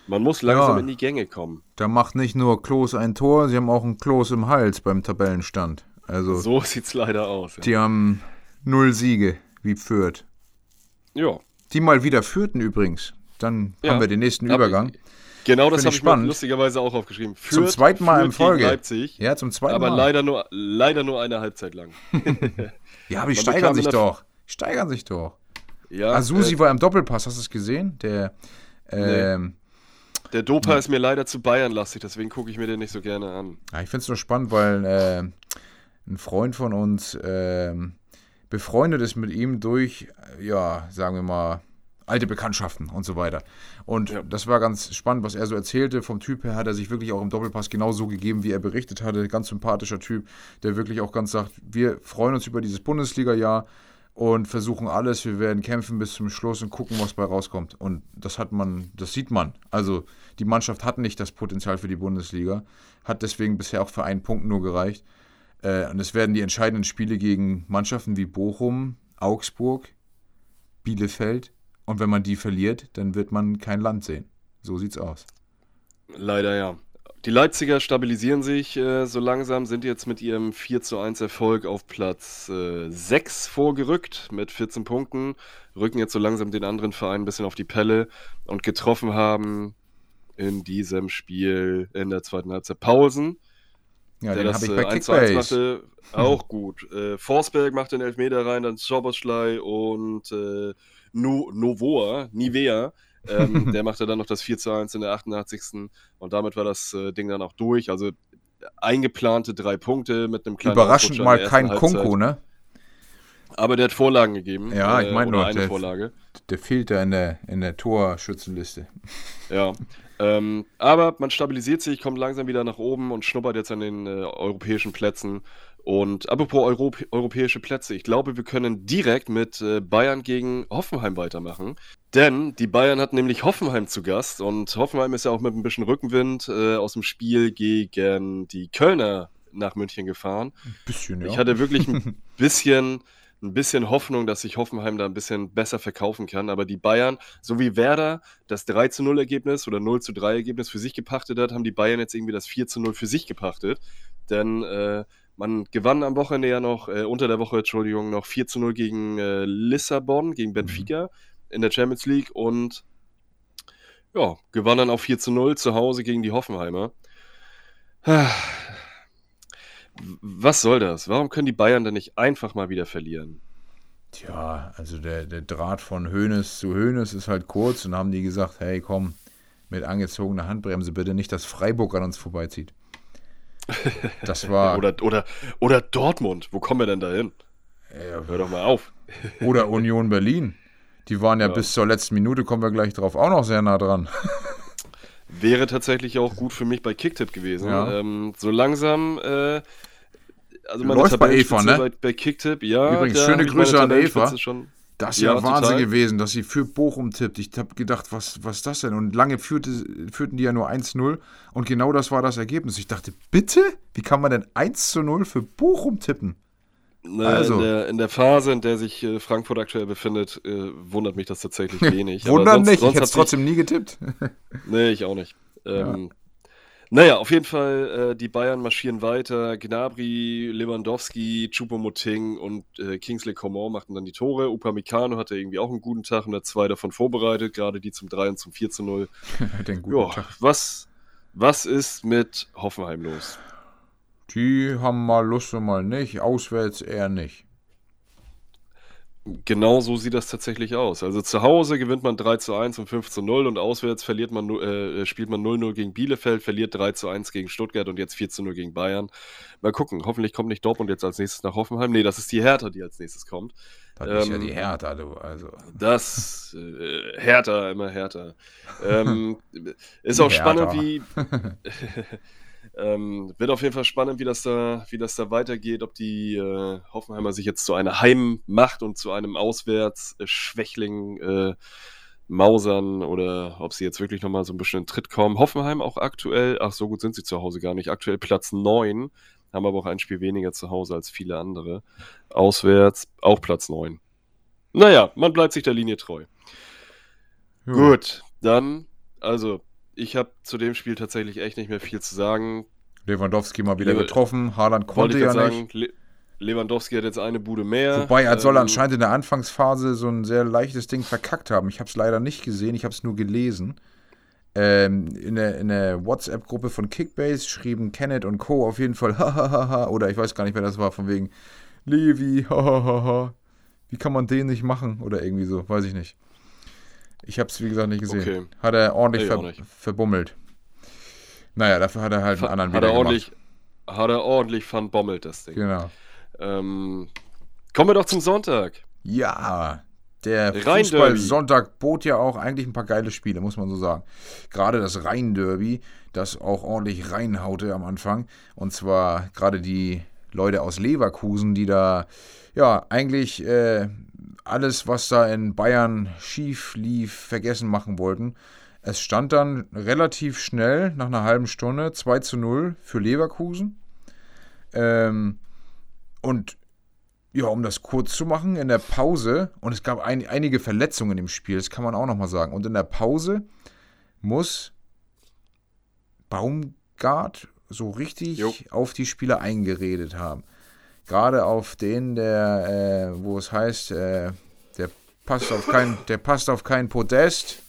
man muss langsam ja, in die Gänge kommen. Da macht nicht nur Klos ein Tor, sie haben auch ein Klos im Hals beim Tabellenstand. Also, so <laughs> sieht's leider aus. Ja. Die haben null Siege, wie Fürth. Ja. Die mal wieder führten übrigens. Dann ja. haben wir den nächsten Übergang. Genau das habe ich mir lustigerweise auch aufgeschrieben. Fürth, zum zweiten Mal in Folge. Leipzig, ja, zum zweiten aber Mal. Aber leider nur, leider nur eine Halbzeit lang. <laughs> ja, aber die Man steigern sich doch. Steigern sich doch. Ja, Azusi äh, war im Doppelpass, hast du es gesehen? Der, ähm, nee. Der Dopa ist mir leider zu Bayern-lastig, deswegen gucke ich mir den nicht so gerne an. Ja, ich finde es nur spannend, weil äh, ein Freund von uns äh, befreundet ist mit ihm durch, ja, sagen wir mal, alte Bekanntschaften und so weiter. Und ja. das war ganz spannend, was er so erzählte. Vom Typ her hat er sich wirklich auch im Doppelpass genauso gegeben, wie er berichtet hatte. Ganz sympathischer Typ, der wirklich auch ganz sagt, wir freuen uns über dieses Bundesliga-Jahr und versuchen alles. Wir werden kämpfen bis zum Schluss und gucken, was bei rauskommt. Und das hat man, das sieht man. Also die Mannschaft hat nicht das Potenzial für die Bundesliga, hat deswegen bisher auch für einen Punkt nur gereicht. Äh, und es werden die entscheidenden Spiele gegen Mannschaften wie Bochum, Augsburg, Bielefeld, und wenn man die verliert, dann wird man kein Land sehen. So sieht's aus. Leider ja. Die Leipziger stabilisieren sich äh, so langsam, sind jetzt mit ihrem 4 zu 1 Erfolg auf Platz äh, 6 vorgerückt mit 14 Punkten, rücken jetzt so langsam den anderen Verein ein bisschen auf die Pelle und getroffen haben in diesem Spiel in der zweiten Halbzeit Pausen. Ja, der den das ich bei äh, 1 zu 1 machte, <laughs> auch gut. Äh, Forsberg macht den Elfmeter rein, dann Schoboschlei und äh, no Novoa, Nivea. ähm, <laughs> der machte dann noch das 4 zu 1 in der 88. Und damit war das äh, Ding dann auch durch. Also eingeplante drei Punkte mit einem kleinen Überraschend mal kein Kunku, ne? Aber der hat Vorlagen gegeben. Ja, ich äh, meine nur, eine der, Vorlage. Der fehlt da in der, in der Torschützenliste. Ja. Ähm, aber man stabilisiert sich, kommt langsam wieder nach oben und schnuppert jetzt an den äh, europäischen Plätzen. Und apropos Europ europäische Plätze, ich glaube, wir können direkt mit äh, Bayern gegen Hoffenheim weitermachen. Denn die Bayern hatten nämlich Hoffenheim zu Gast und Hoffenheim ist ja auch mit ein bisschen Rückenwind äh, aus dem Spiel gegen die Kölner nach München gefahren. Ein bisschen, ja. Ich hatte wirklich ein <laughs> bisschen ein bisschen Hoffnung, dass sich Hoffenheim da ein bisschen besser verkaufen kann. Aber die Bayern, so wie Werder das 3 zu 0 Ergebnis oder 0 zu 3 Ergebnis für sich gepachtet hat, haben die Bayern jetzt irgendwie das 4 zu 0 für sich gepachtet. Denn äh, man gewann am Wochenende ja noch, äh, unter der Woche, Entschuldigung, noch 4 zu 0 gegen äh, Lissabon, gegen Benfica mhm. in der Champions League und ja, gewann dann auch 4 zu 0 zu Hause gegen die Hoffenheimer. <sighs> Was soll das? Warum können die Bayern denn nicht einfach mal wieder verlieren? Tja, also der, der Draht von Hönes zu Hönes ist halt kurz und haben die gesagt, hey komm, mit angezogener Handbremse bitte nicht, dass Freiburg an uns vorbeizieht. Das war. oder, oder, oder Dortmund, wo kommen wir denn da hin? Ja, Hör doch mal auf. oder Union Berlin. Die waren ja, ja, bis zur letzten Minute, kommen wir gleich drauf, auch noch sehr nah dran. Wäre tatsächlich auch gut für mich bei Kicktip gewesen. Ja. Ähm, so langsam, äh, also Läuft bei Eva, ne? Bei, bei Kicktip, ja. Übrigens, schöne Grüße an Eva. Schon, das ist ja, ja Wahnsinn total. gewesen, dass sie für Bochum tippt. Ich habe gedacht, was, was ist das denn? Und lange führte, führten die ja nur 1-0 und genau das war das Ergebnis. Ich dachte, bitte? Wie kann man denn 1 0 für Bochum tippen? Ne, also. in, der, in, der, Phase, in der sich äh, Frankfurt aktuell befindet, äh, wundert mich das tatsächlich <laughs> wenig. Wundert sonst, nicht, sonst ich hätte es trotzdem nie getippt. nee, ich auch nicht. Ähm, ja. Naja, auf jeden Fall, äh, die Bayern marschieren weiter. Gnabry, Lewandowski, Choupo-Moting und äh, Kingsley Coman machten dann die Tore. Upamecano hatte irgendwie auch einen guten Tag und hat zwei davon vorbereitet, gerade die zum 3 und zum 4 zu 0. <laughs> Den guten jo, Tag. Was, was ist mit Hoffenheim los? Die haben mal Lust und mal nicht, auswärts eher nicht. Genau so sieht das tatsächlich aus. Also zu Hause gewinnt man 3 zu 1 und 5 zu 0 und auswärts verliert man, äh, spielt man 0-0 gegen Bielefeld, verliert 3 zu 1 gegen Stuttgart und jetzt 4 zu 0 gegen Bayern. Mal gucken, hoffentlich kommt nicht Dortmund jetzt als nächstes nach Hoffenheim. Nee, das ist die Hertha, die als nächstes kommt. Das ähm, ist ja die ähm, Hertha, du. Also. Das, äh, Hertha, immer Hertha. ähm, <laughs> ist auch Hertha. spannend, wie. <laughs> Ähm, wird auf jeden Fall spannend, wie das da, wie das da weitergeht, ob die äh, Hoffenheimer sich jetzt zu einer Heimmacht und zu einem Auswärtsschwächling äh, mausern oder ob sie jetzt wirklich nochmal so ein bisschen in Tritt kommen. Hoffenheim auch aktuell, ach so gut sind sie zu Hause gar nicht, aktuell Platz 9, haben aber auch ein Spiel weniger zu Hause als viele andere. Auswärts auch Platz 9. Naja, man bleibt sich der Linie treu. Ja. Gut, dann, also ich habe zu dem Spiel tatsächlich echt nicht mehr viel zu sagen. Lewandowski mal wieder Le getroffen, Haaland konnte ja sagen, nicht. Le Lewandowski hat jetzt eine Bude mehr. Wobei, er soll ähm, anscheinend in der Anfangsphase so ein sehr leichtes Ding verkackt haben. Ich habe es leider nicht gesehen, ich habe es nur gelesen. Ähm, in der, in der WhatsApp-Gruppe von Kickbase schrieben Kenneth und Co. auf jeden Fall <laughs> hahaha oder ich weiß gar nicht, wer das war, von wegen Levi, hahaha. Wie kann man den nicht machen? Oder irgendwie so, weiß ich nicht. Ich habe es, wie gesagt, nicht gesehen. Okay. Hat er ordentlich ver nicht. verbummelt. Naja, dafür hat er halt einen anderen hat er ordentlich, gemacht. Hat er ordentlich verbommelt, das Ding. Genau. Ähm, kommen wir doch zum Sonntag. Ja, der Fußball-Sonntag bot ja auch eigentlich ein paar geile Spiele, muss man so sagen. Gerade das Rhein-Derby, das auch ordentlich reinhaute am Anfang. Und zwar gerade die Leute aus Leverkusen, die da ja eigentlich äh, alles, was da in Bayern schief lief, vergessen machen wollten. Es stand dann relativ schnell, nach einer halben Stunde, 2 zu 0 für Leverkusen. Ähm, und ja, um das kurz zu machen, in der Pause, und es gab ein, einige Verletzungen im Spiel, das kann man auch nochmal sagen. Und in der Pause muss Baumgart so richtig jo. auf die Spieler eingeredet haben gerade auf den, der, äh, wo es heißt, äh, der passt auf kein, der passt auf kein Podest.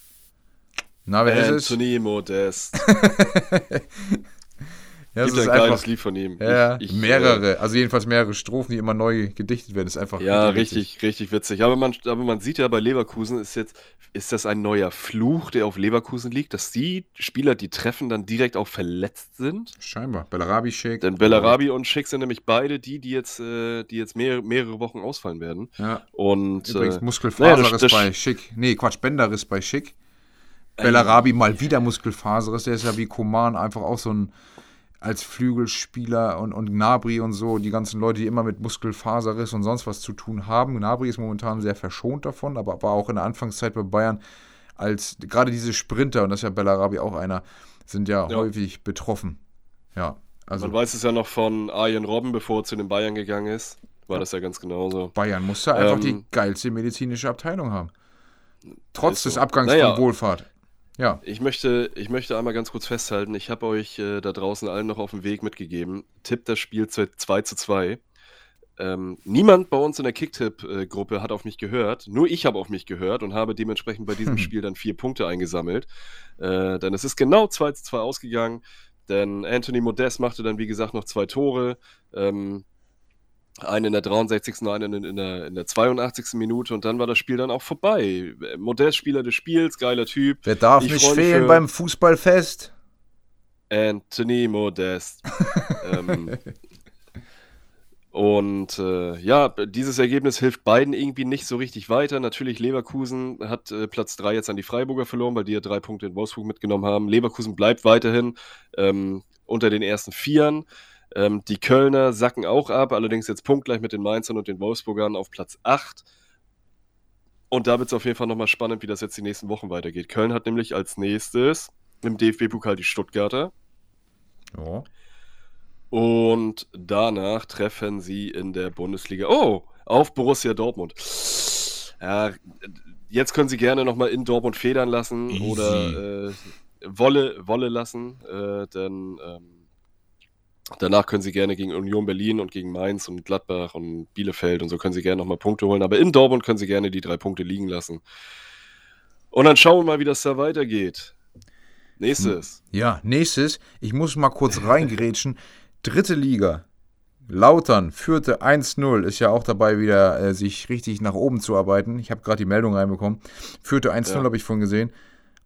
Na, wer Anthony ist es? Anthony Modest. <laughs> Ja, Gibt ein einfach, geiles Lied von ihm. Ja, ich, ich, mehrere, äh, also jedenfalls mehrere Strophen, die immer neu gedichtet werden. Ist einfach ja richtig, richtig, richtig witzig. Aber man, aber man sieht ja bei Leverkusen ist jetzt, ist das ein neuer Fluch, der auf Leverkusen liegt, dass die Spieler, die treffen, dann direkt auch verletzt sind. Scheinbar. Bellarabi, Schick. Denn Bellarabi und Schick sind nämlich beide die, die jetzt, äh, die jetzt mehr, mehrere Wochen ausfallen werden. Ja. Und übrigens äh, Muskelfaserriss naja, bei Schick. Nee, Quatsch, Bänderriss bei Schick. Bellarabi mal wieder Muskelfaserriss, der ist ja wie Koman einfach auch so ein als Flügelspieler und, und Gnabry und so, die ganzen Leute, die immer mit Muskelfaserriss und sonst was zu tun haben. Gnabry ist momentan sehr verschont davon, aber war auch in der Anfangszeit bei Bayern als gerade diese Sprinter, und das ist ja Bellarabi auch einer, sind ja, ja. häufig betroffen. Ja. Also, Man weiß es ja noch von Arjen Robben, bevor er zu den Bayern gegangen ist. War ja. das ja ganz genauso. Bayern musste einfach ähm, die geilste medizinische Abteilung haben. Trotz des Abgangs naja, von Wohlfahrt. Ja. Ich möchte, ich möchte einmal ganz kurz festhalten, ich habe euch äh, da draußen allen noch auf dem Weg mitgegeben. Tipp das Spiel 2 zu 2. Ähm, niemand bei uns in der Kicktipp-Gruppe hat auf mich gehört. Nur ich habe auf mich gehört und habe dementsprechend bei diesem Spiel dann vier Punkte eingesammelt. Äh, denn es ist genau 2 zu 2 ausgegangen. Denn Anthony Modest machte dann, wie gesagt, noch zwei Tore. Ähm, einen in der 63. und einen in der, in der 82. Minute und dann war das Spiel dann auch vorbei. Modest Spieler des Spiels, geiler Typ. Wer darf ich nicht fehlen beim Fußballfest? Anthony Modest. <laughs> ähm, und äh, ja, dieses Ergebnis hilft beiden irgendwie nicht so richtig weiter. Natürlich, Leverkusen hat äh, Platz 3 jetzt an die Freiburger verloren, weil die ja drei Punkte in Wolfsburg mitgenommen haben. Leverkusen bleibt weiterhin ähm, unter den ersten Vieren. Ähm, die Kölner sacken auch ab, allerdings jetzt punktgleich mit den Mainzern und den Wolfsburgern auf Platz 8. Und da wird es auf jeden Fall nochmal spannend, wie das jetzt die nächsten Wochen weitergeht. Köln hat nämlich als nächstes im DFB-Pokal die Stuttgarter. Ja. Und danach treffen sie in der Bundesliga. Oh, auf Borussia Dortmund. Ja, jetzt können sie gerne nochmal in Dortmund federn lassen Easy. oder äh, Wolle, Wolle lassen, äh, denn ähm, danach können sie gerne gegen Union Berlin und gegen Mainz und Gladbach und Bielefeld und so können sie gerne nochmal Punkte holen. Aber in Dortmund können sie gerne die drei Punkte liegen lassen. Und dann schauen wir mal, wie das da weitergeht. Nächstes. Ja, nächstes. Ich muss mal kurz reingrätschen. Dritte Liga. Lautern führte 1-0, ist ja auch dabei, wieder äh, sich richtig nach oben zu arbeiten. Ich habe gerade die Meldung reinbekommen. Führte 1-0, ja. habe ich vorhin gesehen.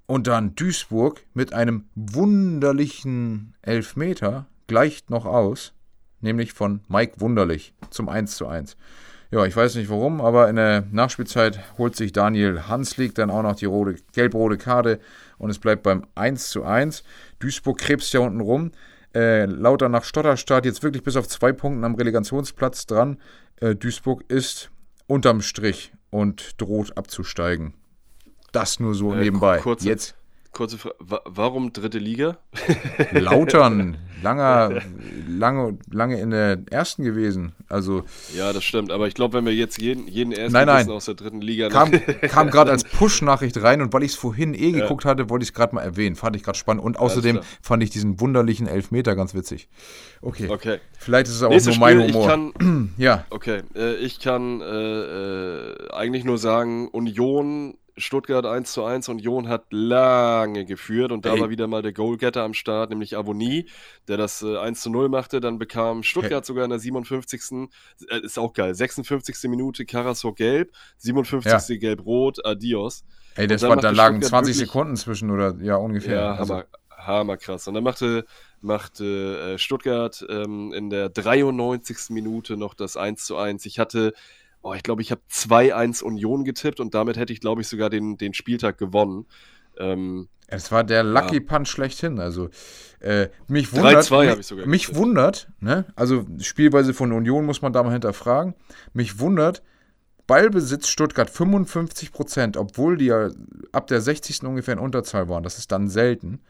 Und dann Duisburg mit einem wunderlichen Elfmeter gleicht noch aus, nämlich von Mike Wunderlich zum 1-1. Ja, ich weiß nicht warum, aber in der Nachspielzeit holt sich Daniel Hanslik dann auch noch die rote, gelb-rote Karte und es bleibt beim 1-1. Duisburg krebst ja unten rum äh, lauter nach Stotterstadt jetzt wirklich bis auf zwei Punkten am Relegationsplatz dran. Äh, Duisburg ist unterm Strich und droht abzusteigen. Das nur so äh, nebenbei. Kurze, jetzt Kurze Frage, warum dritte Liga? <laughs> Lautern, langer, <laughs> lange, lange in der ersten gewesen. Also ja, das stimmt. Aber ich glaube, wenn wir jetzt jeden, jeden ersten nein, nein. aus der dritten Liga kam, <laughs> kam gerade als Push-Nachricht rein und weil ich es vorhin eh ja. geguckt hatte, wollte ich es gerade mal erwähnen. Fand ich gerade spannend und außerdem fand ich diesen wunderlichen Elfmeter ganz witzig. Okay. okay. Vielleicht ist es auch Nächstes nur mein Humor. Ich kann, <clears throat> ja. Okay. Äh, ich kann äh, äh, eigentlich nur sagen, Union Stuttgart 1 zu 1 und Jon hat lange geführt und da Ey. war wieder mal der Goalgetter am Start, nämlich Avoni, der das äh, 1 zu 0 machte. Dann bekam Stuttgart hey. sogar in der 57. Äh, ist auch geil. 56. Minute Karasor gelb, 57. Ja. gelb-rot, adios. Ey, das war, da lagen 20 wirklich, Sekunden zwischen oder ja, ungefähr. Ja, also. hammer, hammer krass. Und dann machte, machte äh, Stuttgart ähm, in der 93. Minute noch das 1 zu 1. Ich hatte oh, ich glaube, ich habe 2-1 Union getippt und damit hätte ich, glaube ich, sogar den, den Spieltag gewonnen. Ähm, es war der Lucky ja. Punch schlechthin. Also äh, mich wundert, mich, mich wundert, ne? Also Spielweise von Union muss man da mal hinterfragen. Mich wundert, Ballbesitz Stuttgart 55 Prozent, obwohl die ja ab der 60. ungefähr in Unterzahl waren. Das ist dann selten.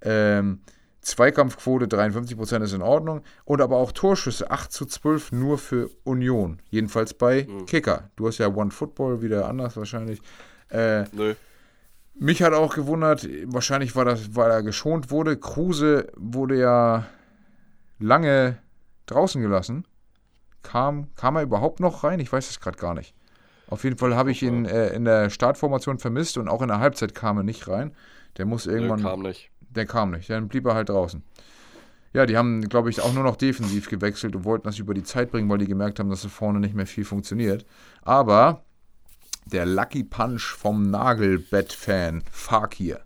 Ähm, Zweikampfquote 53% ist in Ordnung. Und aber auch Torschüsse 8 zu 12 nur für Union. Jedenfalls bei mhm. Kicker. Du hast ja One Football wieder anders wahrscheinlich. Äh, Nö. Mich hat auch gewundert, wahrscheinlich war das, weil er geschont wurde. Kruse wurde ja lange draußen gelassen. Kam, kam er überhaupt noch rein? Ich weiß es gerade gar nicht. Auf jeden Fall habe ich ihn äh, in der Startformation vermisst und auch in der Halbzeit kam er nicht rein. Der muss irgendwann. Nö, kam nicht der kam nicht. Dann blieb er halt draußen. Ja, die haben, glaube ich, auch nur noch defensiv gewechselt und wollten das über die Zeit bringen, weil die gemerkt haben, dass es vorne nicht mehr viel funktioniert. Aber der Lucky Punch vom Nagelbett-Fan, Fakir.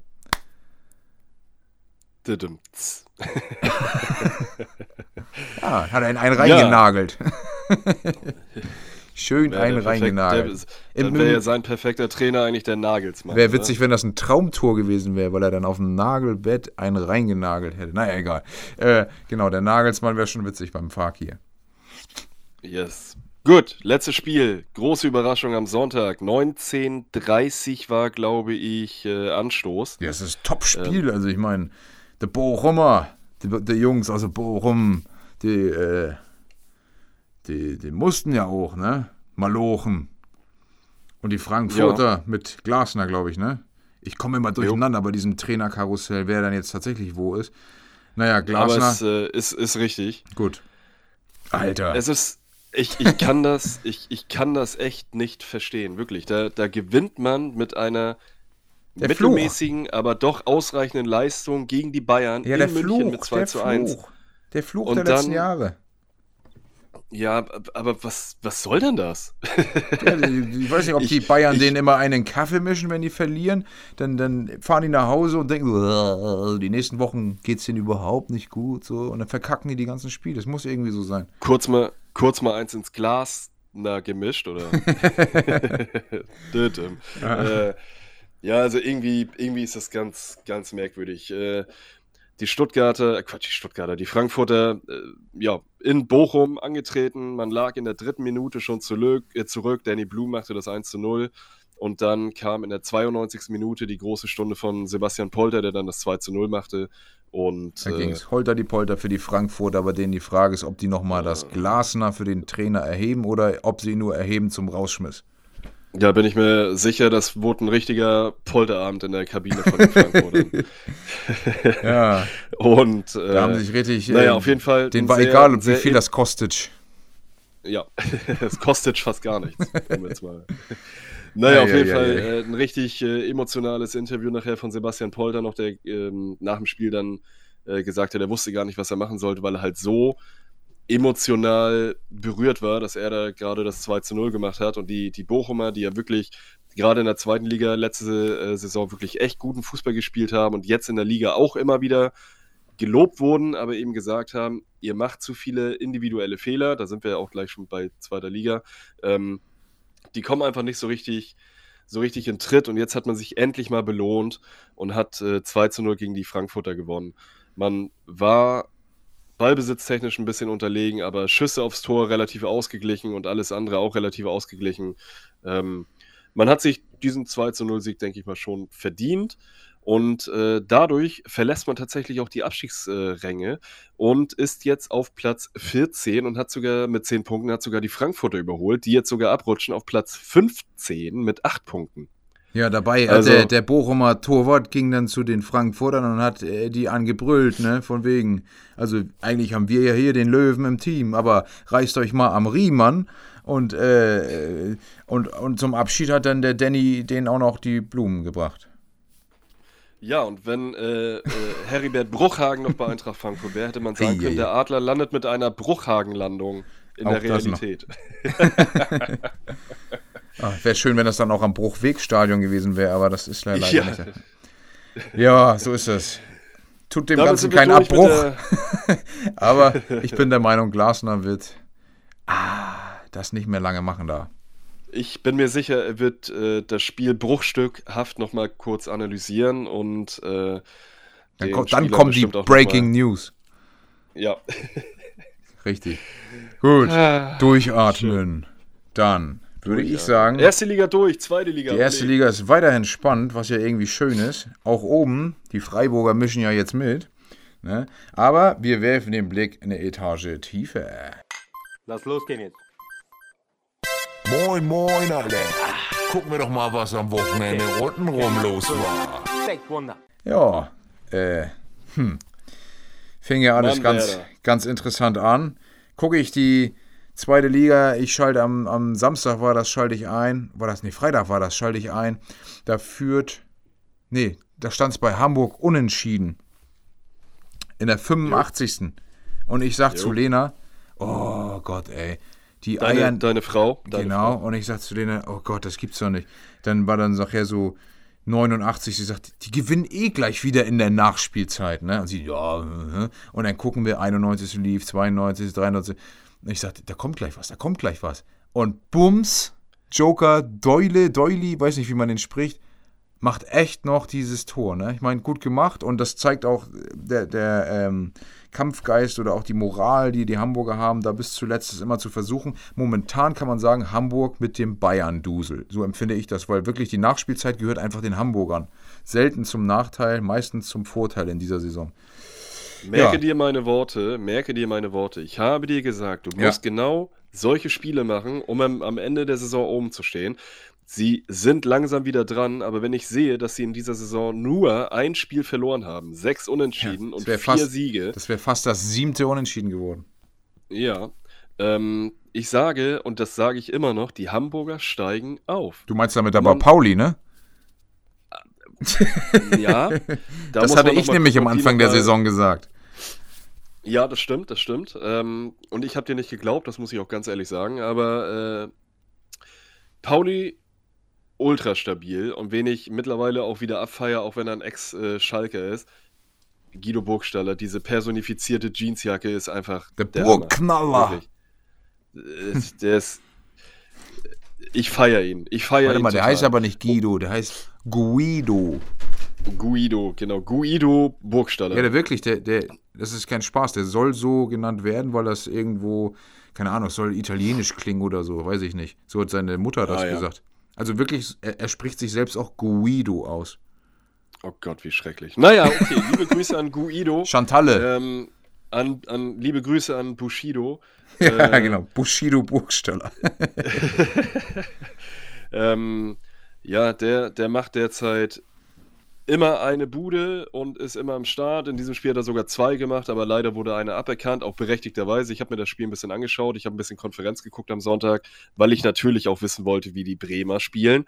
ja, <laughs> hat er in einen reingenagelt. Ja. <laughs> Schön wär einen reingenagelt. Dann wäre ja sein perfekter Trainer eigentlich der Nagelsmann. Wäre ne? witzig, wenn das ein Traumtor gewesen wäre, weil er dann auf dem Nagelbett einen reingenagelt hätte. Naja, egal. Äh, genau, der Nagelsmann wäre schon witzig beim Fakir. Yes. Gut, letztes Spiel. Große Überraschung am Sonntag. 19.30 war, glaube ich, äh, Anstoß. Ja, es ist Top-Spiel. Ähm, also ich meine, der Bochumer, die, die Jungs aus Bochum, die, äh, die, die mussten ja auch, ne? Malochen. Und die Frankfurter ja. mit Glasner, glaube ich, ne? Ich komme immer durcheinander jo. bei diesem Trainerkarussell, wer dann jetzt tatsächlich wo ist. Naja, Glasner. Aber es äh, ist, ist richtig. Gut. Alter. Es ist, ich, ich, kann das, ich, ich kann das echt nicht verstehen, wirklich. Da, da gewinnt man mit einer der mittelmäßigen, Fluch. aber doch ausreichenden Leistung gegen die Bayern ja, in München Fluch, mit 2 zu 1. Fluch. Der Fluch Und der letzten dann, Jahre. Ja, aber was, was soll denn das? ja, ich weiß nicht, ob <laughs> die Bayern ich, denen immer einen Kaffee mischen, wenn die verlieren. Dann, dann fahren die nach Hause und denken, die nächsten Wochen geht es denen überhaupt nicht gut. So. Und dann verkacken die die ganzen Spiele. Das muss irgendwie so sein. Kurz mal, kurz mal eins ins Glas na, gemischt, oder? <laughs> äh, ja, also irgendwie, irgendwie ist das ganz, ganz merkwürdig. Äh, die Stuttgarter, äh, Quatsch, die Stuttgarter, die Frankfurter, äh, ja, in Bochum angetreten. Man lag in der dritten Minute schon zurück. Äh, zurück. Danny Blum machte das 1 zu 0. Und dann kam in der 92. Minute die große Stunde von Sebastian Polter, der dann das 2 zu 0 machte. Und, da ging es holter die Polter für die Frankfurter, aber denen die Frage ist, ob die nochmal das Glasner für den Trainer erheben oder ob sie ihn nur erheben zum Rausschmiss. Ja, bin ich mir sicher, das wurde ein richtiger Polterabend in der Kabine von den Frankfurtern. <laughs> ja. Und äh, da haben sich richtig. Naja, äh, auf jeden Fall. Den war sehr, egal, wie viel das kostet. Ja, <laughs> es kostet fast gar nichts. <laughs> naja, ja, auf ja, jeden ja, Fall äh, ein richtig äh, emotionales Interview nachher von Sebastian Polter noch, der ähm, nach dem Spiel dann äh, gesagt hat, er wusste gar nicht, was er machen sollte, weil er halt so emotional berührt war, dass er da gerade das 2 zu 0 gemacht hat und die, die Bochumer, die ja wirklich gerade in der zweiten Liga letzte äh, Saison wirklich echt guten Fußball gespielt haben und jetzt in der Liga auch immer wieder gelobt wurden, aber eben gesagt haben, ihr macht zu viele individuelle Fehler, da sind wir ja auch gleich schon bei zweiter Liga, ähm, die kommen einfach nicht so richtig, so richtig in Tritt und jetzt hat man sich endlich mal belohnt und hat äh, 2 zu 0 gegen die Frankfurter gewonnen. Man war ballbesitztechnisch ein bisschen unterlegen, aber Schüsse aufs Tor relativ ausgeglichen und alles andere auch relativ ausgeglichen. Ähm, man hat sich diesen 2 zu 0 Sieg, denke ich mal, schon verdient. Und äh, dadurch verlässt man tatsächlich auch die Abstiegsränge und ist jetzt auf Platz 14 und hat sogar mit 10 Punkten, hat sogar die Frankfurter überholt, die jetzt sogar abrutschen auf Platz 15 mit 8 Punkten. Ja, dabei, äh, also, der, der Bochumer Torwart ging dann zu den Frankfurtern und hat äh, die angebrüllt, ne, von wegen, also eigentlich haben wir ja hier den Löwen im Team, aber reißt euch mal am Riemann und, äh, und, und zum Abschied hat dann der Danny denen auch noch die Blumen gebracht. Ja, und wenn äh, äh, Heribert Bruchhagen noch bei Eintracht Frankfurt wäre, hätte man sagen können, der Adler landet mit einer Bruchhagen-Landung in auch der Realität. <laughs> <laughs> Ah, wäre schön, wenn das dann auch am Bruchwegstadion gewesen wäre, aber das ist leider ja. nicht. Ja, so ist es. Tut dem Damit Ganzen keinen Abbruch. <laughs> aber ich bin der <laughs> Meinung, Glasner wird ah, das nicht mehr lange machen da. Ich bin mir sicher, er wird äh, das Spiel bruchstückhaft nochmal kurz analysieren und äh, dann, kommt, dann kommen die Breaking News. Ja. Richtig. Gut. Ah, Durchatmen. Schön. Dann würde ich sagen. Erste Liga durch, zweite Liga. Die erste Liga ist weiterhin spannend, was ja irgendwie schön ist. Auch oben, die Freiburger mischen ja jetzt mit. Ne? Aber wir werfen den Blick in eine Etage tiefer. Lass losgehen jetzt. Moin, moin, alle. Gucken wir doch mal, was am Wochenende untenrum los war. Ja, äh, hm. Fing ja alles ganz, ganz interessant an. Gucke ich die Zweite Liga, ich schalte am, am Samstag war das, schalte ich ein. War das, nee, Freitag war das, schalte ich ein. Da führt, nee, da stand es bei Hamburg unentschieden. In der 85. Jo. Und ich sag jo. zu Lena, oh Gott, ey. Die deine, Eiern. Deine Frau. Deine genau, Frau. und ich sag zu Lena, oh Gott, das gibt's doch nicht. Dann war dann nachher so 89, sie sagt, die gewinnen eh gleich wieder in der Nachspielzeit, ne? Und sie, ja, äh, äh. und dann gucken wir, 91 lief, 92, 93. Und ich sagte, da kommt gleich was, da kommt gleich was. Und Bums, Joker, Doyle, Doily, weiß nicht, wie man den spricht, macht echt noch dieses Tor. Ne? Ich meine, gut gemacht und das zeigt auch der, der ähm, Kampfgeist oder auch die Moral, die die Hamburger haben, da bis zuletzt es immer zu versuchen. Momentan kann man sagen, Hamburg mit dem Bayern-Dusel. So empfinde ich das, weil wirklich die Nachspielzeit gehört einfach den Hamburgern. Selten zum Nachteil, meistens zum Vorteil in dieser Saison. Merke ja. dir meine Worte, merke dir meine Worte. Ich habe dir gesagt, du musst ja. genau solche Spiele machen, um am, am Ende der Saison oben zu stehen. Sie sind langsam wieder dran, aber wenn ich sehe, dass sie in dieser Saison nur ein Spiel verloren haben, sechs Unentschieden ja, und vier fast, Siege. Das wäre fast das siebte Unentschieden geworden. Ja. Ähm, ich sage, und das sage ich immer noch, die Hamburger steigen auf. Du meinst damit aber Man, Pauli, ne? Ja. <laughs> Da das hatte ich nämlich am Anfang der Saison gesagt. Ja, das stimmt, das stimmt. Ähm, und ich habe dir nicht geglaubt, das muss ich auch ganz ehrlich sagen. Aber äh, Pauli ultra stabil und wen ich mittlerweile auch wieder abfeier, auch wenn er ein Ex-Schalker ist. Guido Burgstaller, diese personifizierte Jeansjacke ist einfach der, der Burgknaller. Der ist. Ich feiere ihn. Ich feiere Warte ihn. mal, der heißt aber nicht Guido, der heißt Guido. Guido, genau. Guido Burgstaller. Ja, der wirklich, der, der, das ist kein Spaß. Der soll so genannt werden, weil das irgendwo, keine Ahnung, soll italienisch klingen oder so, weiß ich nicht. So hat seine Mutter das ah, ja. gesagt. Also wirklich, er, er, spricht sich selbst auch Guido aus. Oh Gott, wie schrecklich. Naja, okay, liebe Grüße an Guido. <laughs> Chantalle. Ähm, an, an, liebe Grüße an Bushido. <laughs> ja, äh, genau, Bushido Burgstaller. <laughs> ähm, ja, der, der macht derzeit immer eine Bude und ist immer am Start. In diesem Spiel hat er sogar zwei gemacht, aber leider wurde eine aberkannt, auch berechtigterweise. Ich habe mir das Spiel ein bisschen angeschaut. Ich habe ein bisschen Konferenz geguckt am Sonntag, weil ich natürlich auch wissen wollte, wie die Bremer spielen.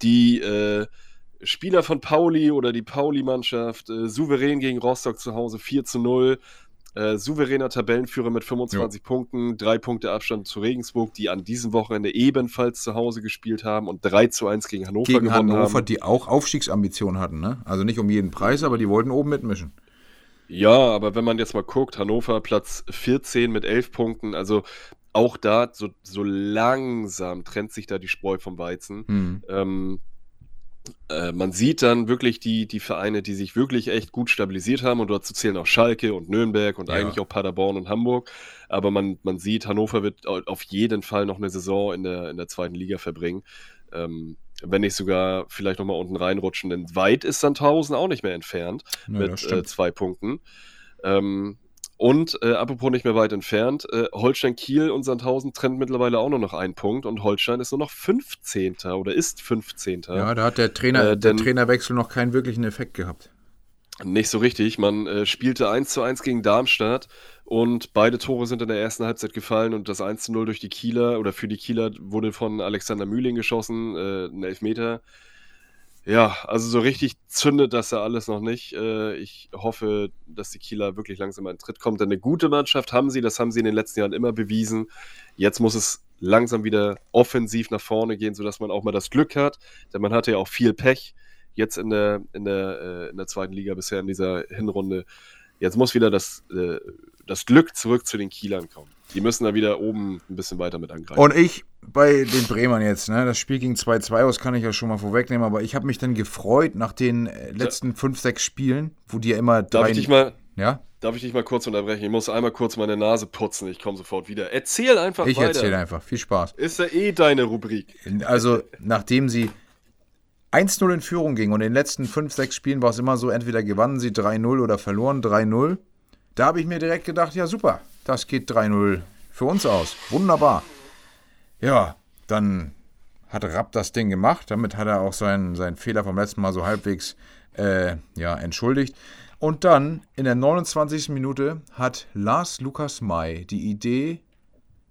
Die äh, Spieler von Pauli oder die Pauli-Mannschaft äh, souverän gegen Rostock zu Hause 4 zu 0. Äh, souveräner Tabellenführer mit 25 jo. Punkten, drei Punkte Abstand zu Regensburg, die an diesem Wochenende ebenfalls zu Hause gespielt haben und 3 zu 1 gegen Hannover gegen gewonnen Hannover, haben. die auch Aufstiegsambitionen hatten, ne? Also nicht um jeden Preis, aber die wollten oben mitmischen. Ja, aber wenn man jetzt mal guckt, Hannover Platz 14 mit 11 Punkten, also auch da so, so langsam trennt sich da die Spreu vom Weizen. Mhm. Ähm, äh, man sieht dann wirklich die, die Vereine, die sich wirklich echt gut stabilisiert haben und dazu zählen auch Schalke und Nürnberg und ja. eigentlich auch Paderborn und Hamburg. Aber man, man sieht, Hannover wird auf jeden Fall noch eine Saison in der, in der zweiten Liga verbringen. Ähm, wenn nicht sogar vielleicht nochmal unten reinrutschen, denn weit ist Sandhausen auch nicht mehr entfernt ja, mit äh, zwei Punkten. Ähm, und äh, apropos nicht mehr weit entfernt, äh, Holstein Kiel und Sandhausen trennt mittlerweile auch nur noch einen Punkt und Holstein ist nur noch 15. oder ist 15. Ja, da hat der Trainer, äh, der Trainerwechsel noch keinen wirklichen Effekt gehabt. Nicht so richtig. Man äh, spielte 1 zu 1 gegen Darmstadt und beide Tore sind in der ersten Halbzeit gefallen und das 1 zu 0 durch die Kieler oder für die Kieler wurde von Alexander Mühling geschossen, äh, ein Elfmeter. Ja, also so richtig zündet das ja alles noch nicht. Äh, ich hoffe, dass die Kieler wirklich langsam in Tritt kommt. Denn eine gute Mannschaft haben sie, das haben sie in den letzten Jahren immer bewiesen. Jetzt muss es langsam wieder offensiv nach vorne gehen, sodass man auch mal das Glück hat. Denn man hatte ja auch viel Pech jetzt in der, in der, äh, in der zweiten Liga bisher in dieser Hinrunde. Jetzt muss wieder das, äh, das Glück zurück zu den Kielern kommen. Die müssen da wieder oben ein bisschen weiter mit angreifen. Und ich bei den Bremern jetzt, ne? Das Spiel ging 2-2 aus, kann ich ja schon mal vorwegnehmen, aber ich habe mich dann gefreut nach den äh, letzten 5, 6 Spielen, wo die ja immer Darf ich dich mal. Ja? Darf ich dich mal kurz unterbrechen? Ich muss einmal kurz meine Nase putzen, ich komme sofort wieder. Erzähl einfach ich weiter. Ich erzähle einfach, viel Spaß. Ist ja eh deine Rubrik. Also, nachdem sie 1-0 in Führung ging und in den letzten 5, 6 Spielen war es immer so, entweder gewannen sie 3-0 oder verloren 3-0. Da habe ich mir direkt gedacht, ja super, das geht 3-0 für uns aus. Wunderbar. Ja, dann hat Rapp das Ding gemacht. Damit hat er auch seinen, seinen Fehler vom letzten Mal so halbwegs äh, ja, entschuldigt. Und dann in der 29. Minute hat Lars Lukas May die Idee,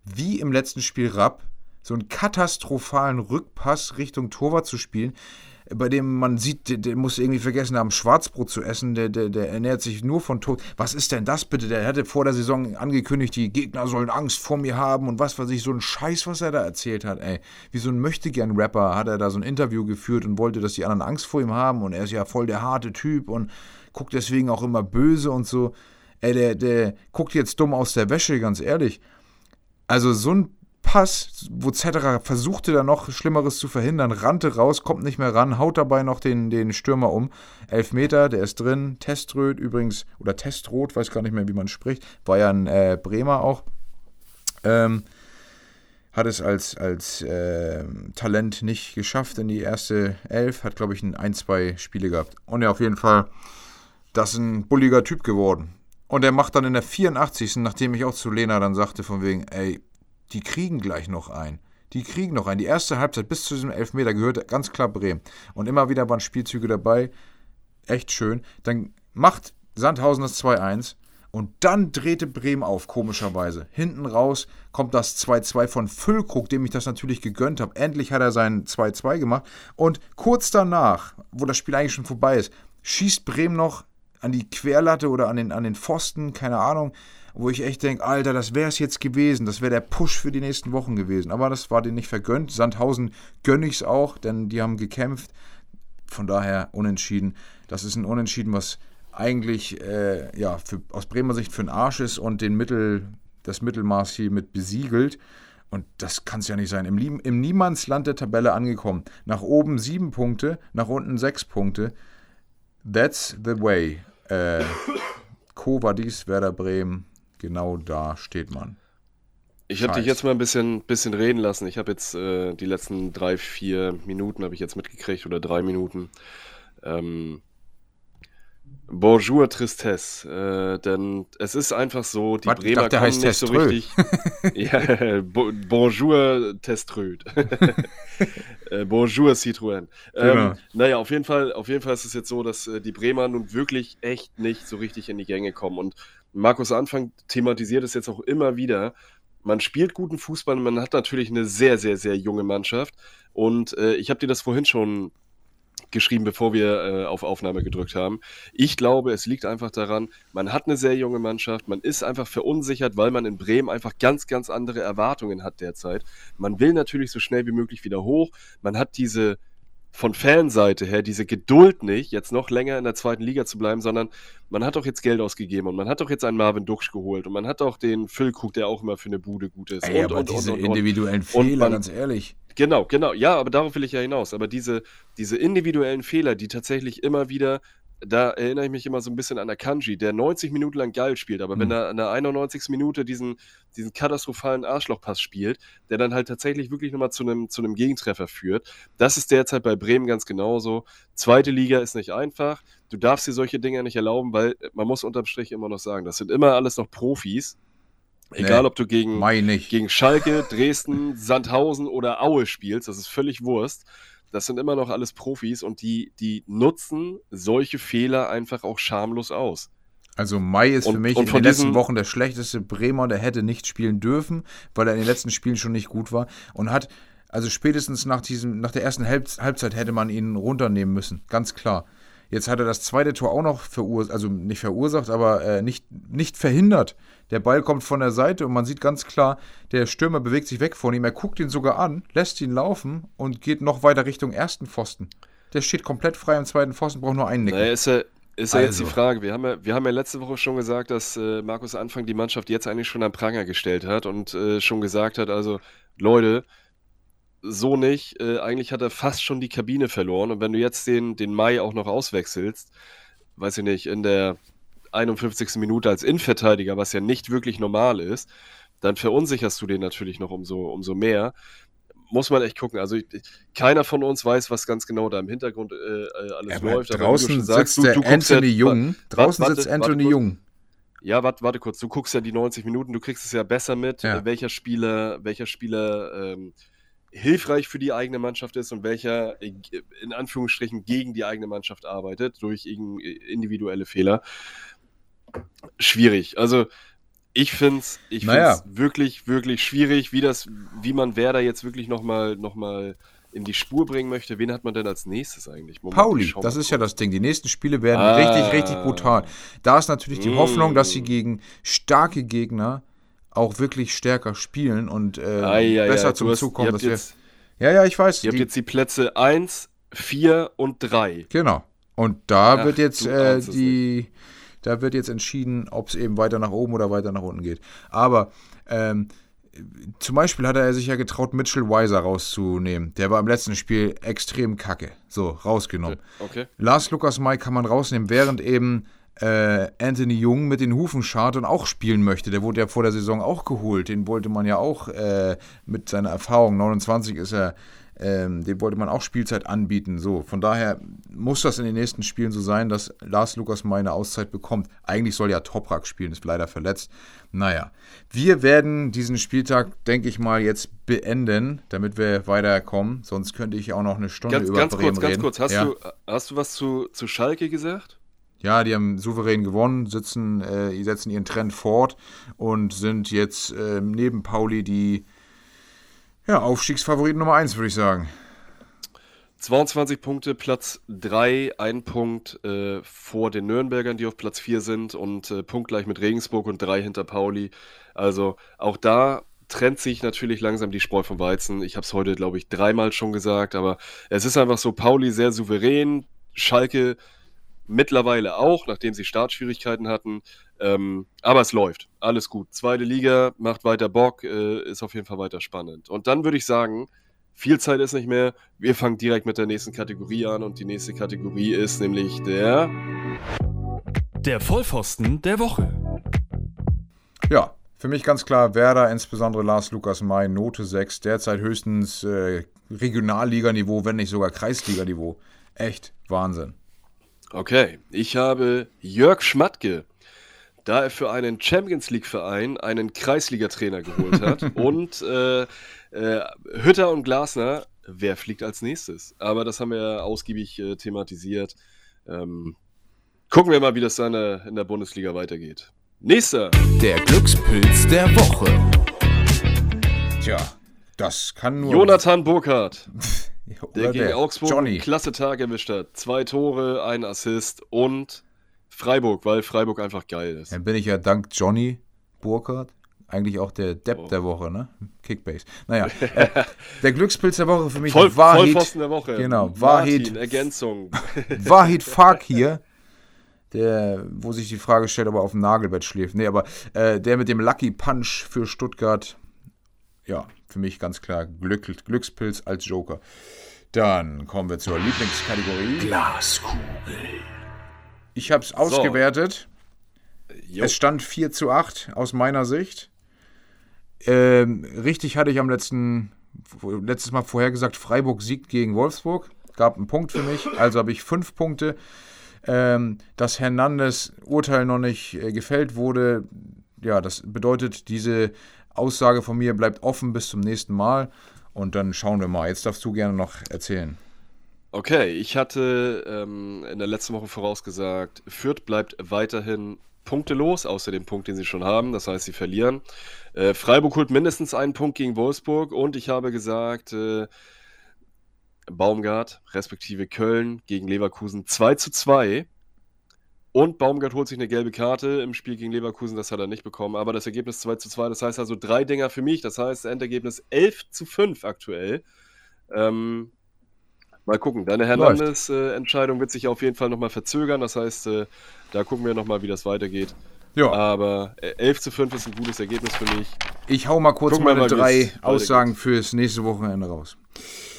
wie im letzten Spiel Rapp, so einen katastrophalen Rückpass Richtung Torwart zu spielen bei dem man sieht, der, der, muss irgendwie vergessen haben, Schwarzbrot zu essen, der, der, der ernährt sich nur von Tod. Was ist denn das bitte? Der hatte vor der Saison angekündigt, die Gegner sollen Angst vor mir haben und was weiß ich, so ein Scheiß, was er da erzählt hat, ey. Wie so ein Möchtegern-Rapper hat er da so ein Interview geführt und wollte, dass die anderen Angst vor ihm haben und er ist ja voll der harte Typ und guckt deswegen auch immer böse und so. Ey, der, der guckt jetzt dumm aus der Wäsche, ganz ehrlich. Also so ein Pass, wo Zetterer versuchte da noch Schlimmeres zu verhindern, rannte raus, kommt nicht mehr ran, haut dabei noch den, den Stürmer um. Elfmeter, der ist drin. Teströd übrigens, oder Testrot, weiß gar nicht mehr, wie man spricht, war ja ein äh, Bremer auch. Ähm, hat es als, als äh, Talent nicht geschafft in die erste Elf, hat glaube ich ein, ein, zwei Spiele gehabt. Und ja, auf jeden Fall, das ist ein bulliger Typ geworden. Und er macht dann in der 84. nachdem ich auch zu Lena dann sagte, von wegen, ey, die kriegen gleich noch ein. Die kriegen noch ein. Die erste Halbzeit bis zu diesem Elfmeter gehört ganz klar Bremen. Und immer wieder waren Spielzüge dabei. Echt schön. Dann macht Sandhausen das 2-1. Und dann drehte Bremen auf, komischerweise. Hinten raus kommt das 2-2 von Füllkrug, dem ich das natürlich gegönnt habe. Endlich hat er sein 2-2 gemacht. Und kurz danach, wo das Spiel eigentlich schon vorbei ist, schießt Bremen noch an die Querlatte oder an den, an den Pfosten, keine Ahnung, wo ich echt denke, Alter, das wäre es jetzt gewesen, das wäre der Push für die nächsten Wochen gewesen. Aber das war denen nicht vergönnt. Sandhausen gönne ich es auch, denn die haben gekämpft. Von daher unentschieden. Das ist ein Unentschieden, was eigentlich äh, ja, für, aus Bremer Sicht für den Arsch ist und den Mittel, das Mittelmaß hier mit besiegelt. Und das kann es ja nicht sein. Im, Im Niemandsland der Tabelle angekommen. Nach oben sieben Punkte, nach unten sechs Punkte. That's the way. Äh, Kovadis, Werder Bremen, genau da steht man. Ich habe dich jetzt mal ein bisschen, bisschen reden lassen. Ich habe jetzt äh, die letzten drei, vier Minuten habe ich jetzt mitgekriegt oder drei Minuten. Ähm, Bonjour Tristesse, äh, denn es ist einfach so, die Was, Bremer dachte, kommen nicht so Teströ. richtig. <laughs> ja, bo Bonjour Teströd. <laughs> äh, Bonjour Citroën. Ähm, Genau. Naja, auf jeden Fall, auf jeden Fall ist es jetzt so, dass äh, die Bremer nun wirklich echt nicht so richtig in die Gänge kommen. Und Markus Anfang thematisiert es jetzt auch immer wieder. Man spielt guten Fußball und man hat natürlich eine sehr, sehr, sehr junge Mannschaft. Und äh, ich habe dir das vorhin schon geschrieben, bevor wir äh, auf Aufnahme gedrückt haben. Ich glaube, es liegt einfach daran, man hat eine sehr junge Mannschaft, man ist einfach verunsichert, weil man in Bremen einfach ganz, ganz andere Erwartungen hat derzeit. Man will natürlich so schnell wie möglich wieder hoch. Man hat diese von Fanseite her diese Geduld nicht, jetzt noch länger in der zweiten Liga zu bleiben, sondern man hat doch jetzt Geld ausgegeben und man hat doch jetzt einen Marvin Duksch geholt und man hat auch den Füllkrug, der auch immer für eine Bude gut ist. Ey, und, aber und, diese und, und, individuellen Fehler, man- ganz ehrlich. Genau, genau. Ja, aber darauf will ich ja hinaus. Aber diese, diese individuellen Fehler, die tatsächlich immer wieder, da erinnere ich mich immer so ein bisschen an Akanji, der 90 Minuten lang geil spielt, aber wenn Mhm. er in der 91. Minute diesen, diesen katastrophalen Arschlochpass spielt, der dann halt tatsächlich wirklich nochmal zu einem, zu einem Gegentreffer führt, das ist derzeit bei Bremen ganz genauso. Zweite Liga ist nicht einfach. Du darfst dir solche Dinge nicht erlauben, weil man muss unterm Strich immer noch sagen, das sind immer alles noch Profis. Egal, Nee, ob du gegen, gegen Schalke, Dresden, Sandhausen oder Aue spielst, das ist völlig Wurst. Das sind immer noch alles Profis und die, die nutzen solche Fehler einfach auch schamlos aus. Also Mai ist für Und- mich und in den letzten Wochen der schlechteste Bremer, der hätte nicht spielen dürfen, weil er in den letzten Spielen schon nicht gut war und hat also spätestens nach diesem nach der ersten Halb Halbzeit hätte man ihn runternehmen müssen, ganz klar. Jetzt hat er das zweite Tor auch noch verursacht, also nicht verursacht, aber äh, nicht, nicht verhindert. Der Ball kommt von der Seite und man sieht ganz klar, der Stürmer bewegt sich weg von ihm. Er guckt ihn sogar an, lässt ihn laufen und geht noch weiter Richtung ersten Pfosten. Der steht komplett frei im zweiten Pfosten, braucht nur einen Nicken. Naja, ist ja, ist ja jetzt die Also. Frage. Wir haben ja, wir haben ja letzte Woche schon gesagt, dass äh, Markus Anfang die Mannschaft jetzt eigentlich schon am Pranger gestellt hat und äh, schon gesagt hat, also Leute, so nicht. Äh, eigentlich hat er fast schon die Kabine verloren. Und wenn du jetzt den, den Mai auch noch auswechselst, weiß ich nicht, in der 51. Minute als Innenverteidiger, was ja nicht wirklich normal ist, dann verunsicherst du den natürlich noch umso, umso mehr. Muss man echt gucken. Also ich, keiner von uns weiß, was ganz genau da im Hintergrund äh, äh, alles Aber läuft. aber draußen schon sagst, sitzt du- der du guckst ja- Anthony Jung. Draußen warte, sitzt warte Anthony kurz. Jung. Ja, warte, warte kurz. Du guckst ja die 90 Minuten, du kriegst es ja besser mit, Ja. welcher Spieler, welcher Spieler ähm, hilfreich für die eigene Mannschaft ist und welcher äh, in Anführungsstrichen gegen die eigene Mannschaft arbeitet durch irgend- individuelle Fehler. Schwierig. Also ich finde es ich Naja. find's wirklich, wirklich schwierig, wie das, wie man Werder jetzt wirklich nochmal noch mal in die Spur bringen möchte. Wen hat man denn als nächstes eigentlich? Moment, Pauli, das ist ja das Ding. Die nächsten Spiele werden Ah. richtig, richtig brutal. Da ist natürlich die Mm. Hoffnung, dass sie gegen starke Gegner auch wirklich stärker spielen und äh, Ei, ei, besser ei, zum hast- Zug kommen. habt jetzt- ja, ja, ich weiß. Ihr habt Die, jetzt die Plätze 1, 4 und 3. genau. Und da Ach, wird jetzt äh, die, da wird jetzt entschieden, ob es eben weiter nach oben oder weiter nach unten geht. Aber ähm, zum Beispiel hat er sich ja getraut, Mitchell Weiser rauszunehmen. Der war im letzten Spiel extrem kacke. So, rausgenommen. Okay. Lars Lukas Mai kann man rausnehmen, während eben äh, Anthony Jung mit den Hufen schart und auch spielen möchte. Der wurde ja vor der Saison auch geholt. Den wollte man ja auch äh, mit seiner Erfahrung, 29 ist er, ähm, dem wollte man auch Spielzeit anbieten. So, von daher muss das in den nächsten Spielen so sein, dass Lars Lukas May eine Auszeit bekommt. Eigentlich soll ja Toprak spielen, ist leider verletzt. Naja, wir werden diesen Spieltag, denke ich mal, jetzt beenden, damit wir weiterkommen. Sonst könnte ich auch noch eine Stunde ganz, über ganz Bremen kurz, reden. Ganz kurz, hast, ja. du, hast du was zu, zu Schalke gesagt? Ja, die haben souverän gewonnen, sitzen, äh, setzen ihren Trend fort und sind jetzt äh, neben Pauli die ja, Aufstiegsfavoriten Nummer 1, würde ich sagen. 22 Punkte, Platz 3, ein Punkt äh, vor den Nürnbergern, die auf Platz 4 sind und äh, punktgleich mit Regensburg und drei hinter Pauli. Also auch da trennt sich natürlich langsam die Spreu vom Weizen. Ich habe es heute, glaube ich, dreimal schon gesagt, aber es ist einfach so, Pauli sehr souverän, Schalke mittlerweile auch, nachdem sie Startschwierigkeiten hatten. Ähm, aber es läuft, alles gut. Zweite Liga macht weiter Bock, äh, ist auf jeden Fall weiter spannend. Und dann würde ich sagen, viel Zeit ist nicht mehr. Wir fangen direkt mit der nächsten Kategorie an und die nächste Kategorie ist nämlich der. Der Vollpfosten der Woche. Ja, für mich ganz klar Werder, insbesondere Lars Lukas May, Note 6, derzeit höchstens äh, Regionalliganiveau, wenn nicht sogar Kreisliganiveau. Echt Wahnsinn. Okay, ich habe Jörg Schmatke, da er für einen Champions League-Verein einen Kreisliga-Trainer geholt hat <laughs> und äh, äh, Hütter und Glasner, wer fliegt als nächstes? Aber das haben wir ja ausgiebig äh, thematisiert. Ähm, gucken wir mal, wie das dann äh, in der Bundesliga weitergeht. Nächster. Der Glückspilz der Woche. Tja, das kann nur. Jonathan Burkhardt, <laughs> Der gegen Augsburg Johnny. klasse Tag erwischt hat. Zwei Tore, ein Assist und Freiburg, weil Freiburg einfach geil ist. Dann bin ich ja dank Johnny Burkhardt eigentlich auch der Depp Oh. der Woche, ne? Kickbase. Naja, <laughs> äh, der Glückspilz der Woche für mich Voll, Wahid, Vollpfosten der Woche. Genau, Martin, <laughs> Wahid, Ergänzung. Wahid Fakir, der, wo sich die Frage stellt, ob er auf dem Nagelbett schläft. Nee, aber äh, der mit dem Lucky Punch für Stuttgart, ja, für mich ganz klar Glück, Glückspilz als Joker. Dann kommen wir zur Lieblingskategorie. Glaskugel. Ich habe es ausgewertet. Es stand 4 zu 8 aus meiner Sicht. Ähm, richtig hatte ich am letzten, letztes Mal vorhergesagt, Freiburg siegt gegen Wolfsburg. Gab einen Punkt für mich, also habe ich fünf Punkte. Ähm, dass Hernandez Urteil noch nicht äh, gefällt wurde, ja, das bedeutet, diese Aussage von mir bleibt offen bis zum nächsten Mal. Und dann schauen wir mal. Jetzt darfst du gerne noch erzählen. Okay, ich hatte ähm, in der letzten Woche vorausgesagt, Fürth bleibt weiterhin punktelos, außer dem Punkt, den sie schon haben. Das heißt, sie verlieren. Äh, Freiburg holt mindestens einen Punkt gegen Wolfsburg und ich habe gesagt, äh, Baumgart, respektive Köln gegen Leverkusen 2 zu 2. Und Baumgart holt sich eine gelbe Karte im Spiel gegen Leverkusen, das hat er nicht bekommen. Aber das Ergebnis 2 zu 2, das heißt also drei Dinger für mich. Das heißt, Endergebnis 11 zu 5 aktuell. Ähm, mal gucken. Deine Hernandez-Entscheidung wird sich auf jeden Fall nochmal verzögern. Das heißt, äh, da gucken wir nochmal, wie das weitergeht. Ja, Aber äh, 11 zu 5 ist ein gutes Ergebnis für mich. ich hau mal kurz wir meine mal, drei. Aussagen fürs nächste Wochenende raus.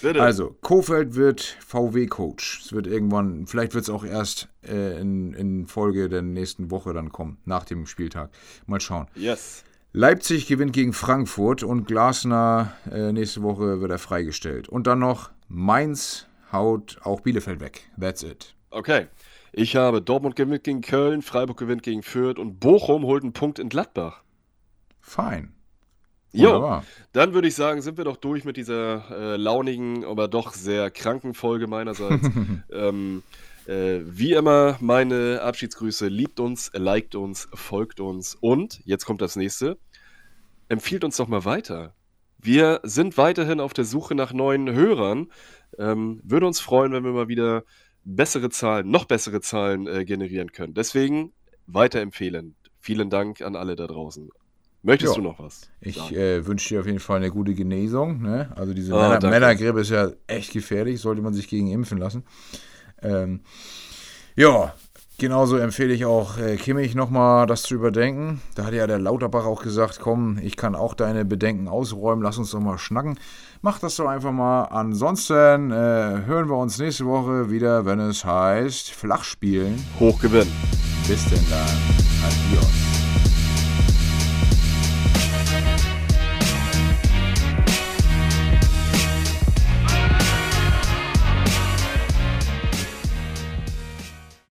Bitte. Also, Kofeld wird VW-Coach. Es wird irgendwann, vielleicht wird es auch erst äh, in, in Folge der nächsten Woche dann kommen, nach dem Spieltag. Mal schauen. Yes. Leipzig gewinnt gegen Frankfurt und Glasner äh, nächste Woche wird er freigestellt. Und dann noch Mainz haut auch Bielefeld weg. That's it. Okay. Ich habe Dortmund gewinnt gegen Köln, Freiburg gewinnt gegen Fürth und Bochum holt einen Punkt in Gladbach. Fein. Jo, Wunderbar. dann würde ich sagen, sind wir doch durch mit dieser äh, launigen, aber doch sehr kranken Folge meinerseits. <laughs> ähm, äh, wie immer, meine Abschiedsgrüße. Liebt uns, liked uns, folgt uns und, jetzt kommt das nächste, empfiehlt uns doch mal weiter. Wir sind weiterhin auf der Suche nach neuen Hörern. Ähm, würde uns freuen, wenn wir mal wieder bessere Zahlen, noch bessere Zahlen äh, generieren können. Deswegen weiterempfehlen. Vielen Dank an alle da draußen. Möchtest Ja. du noch was? Ich äh, wünsche dir auf jeden Fall eine gute Genesung. Ne? Also diese Ah, Männer. Männergrippe ist ja echt gefährlich, sollte man sich gegen impfen lassen. Ähm, ja, Genauso empfehle ich auch äh, Kimmich nochmal das zu überdenken. Da hat ja der Lauterbach auch gesagt, komm, ich kann auch deine Bedenken ausräumen, lass uns doch mal schnacken. Mach das doch einfach mal. Ansonsten äh, hören wir uns nächste Woche wieder, wenn es heißt Flachspielen. Hochgewinn. Bis denn dann. Adios.